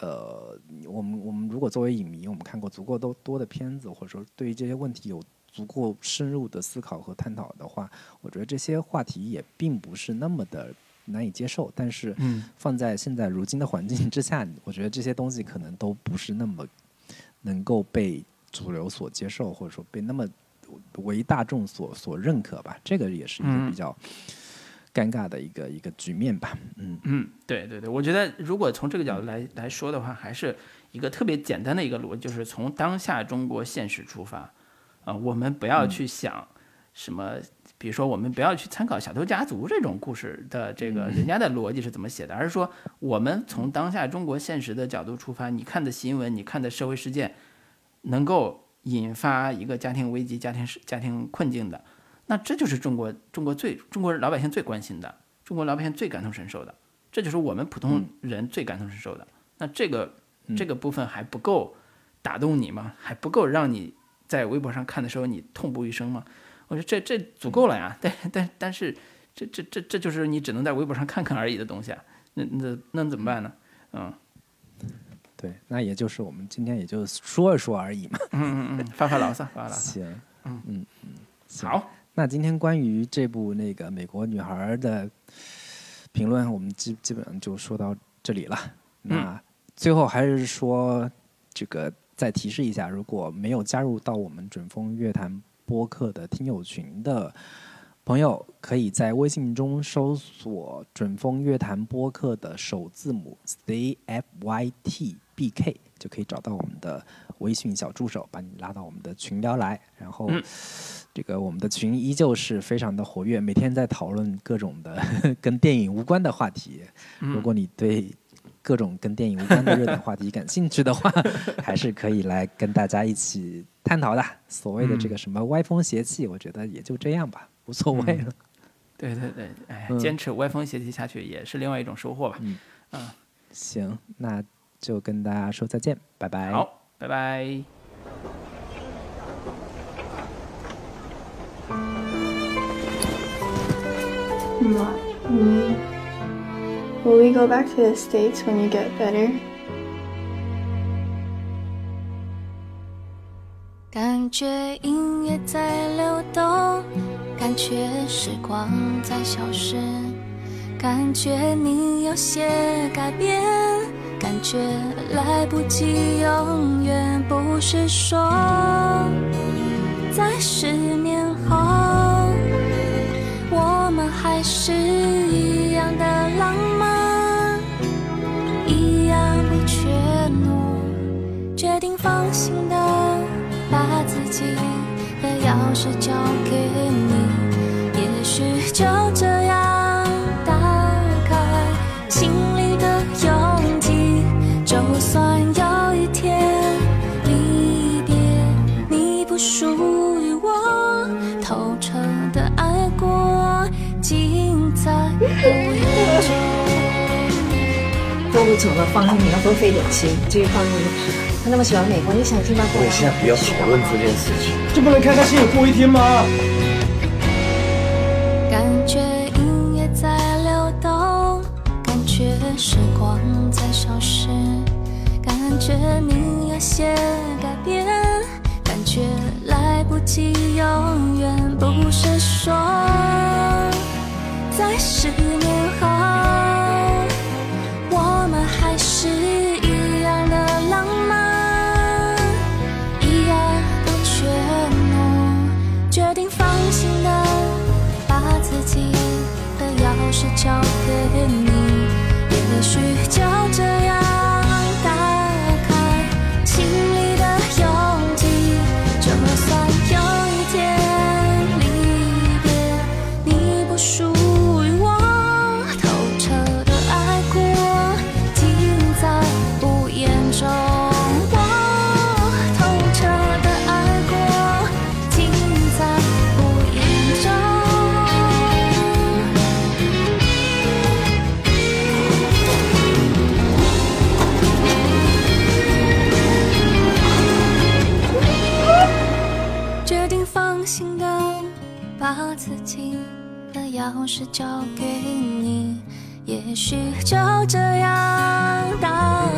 呃，我们我们如果作为影迷，我们看过足够多多的片子，或者说对于这些问题有足够深入的思考和探讨的话，我觉得这些话题也并不是那么的难以接受。但是，嗯放在现在如今的环境之下，<laughs> 我觉得这些东西可能都不是那么能够被主流所接受，或者说被那么为大众所所认可吧。这个也是一个嗯比较尴尬的一个一个局面吧。嗯嗯，对对对，我觉得如果从这个角度来来说的话，还是一个特别简单的一个逻辑，就是从当下中国现实出发，啊、我们不要去想什么，比如说我们不要去参考《小偷家族》这种故事的这个人家的逻辑是怎么写的，而是说我们从当下中国现实的角度出发，你看的新闻，你看的社会事件，能够引发一个家庭危机、家庭家庭困境的，那这就是中国中国最中国老百姓最关心的，中国老百姓最感同身受的，这就是我们普通人最感同身受的。那这个这个部分还不够打动你吗？还不够让你在微博上看的时候你痛不欲生吗？我说这这足够了呀，但但但是这这这这就是你只能在微博上看看而已的东西啊，那那那怎么办呢？嗯对，那也就是我们今天也就说一说而已嘛。嗯嗯嗯，发发牢骚，发发牢骚。行，嗯嗯嗯，好，那今天关于这部那个美国女孩的评论，我们基基本上就说到这里了。那最后还是说，这个再提示一下，如果没有加入到我们准风乐坛播客的听友群的朋友，可以在微信中搜索“准风乐坛播客”的首字母 C F Y T B K，就可以找到我们的微信小助手，把你拉到我们的群聊来。然后，嗯这个我们的群依旧是非常的活跃，每天在讨论各种的 <laughs> 跟电影无关的话题。如果你对各种跟电影无关的热点话题感兴趣的话，<laughs> 还是可以来跟大家一起探讨的。所谓的这个什么歪风邪气，我觉得也就这样吧，无所谓了。对对对，哎，嗯坚持歪风邪气下去也是另外一种收获吧。嗯嗯，行，那就跟大家说再见，拜拜。好，拜拜。What? Will we, will we go back to the States when you get better? 感觉音乐在流动，感觉时光在消失，感觉你有些改变，感觉来不及，永远不是说在十年后，我们还是一样的浪漫，决定放心的。把自己的钥匙交给你，也许就这样打开心里的勇气。就算有一天离别，你不属于我，透彻的爱过，尽在不言中。周五走了，放心你要多费点心，继续放你。他那么喜欢美国，你想听他过来？我现在不要讨论这件事情。就不能开开心心过一天吗？感觉音乐在流动，感觉时光在消失，感觉你有些改变，感觉来不及，永远不是说在十年后，我们还是匙交给你，也许钥匙交给你，也许就这样到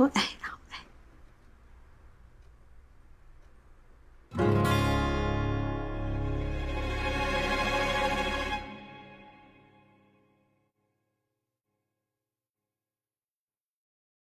妈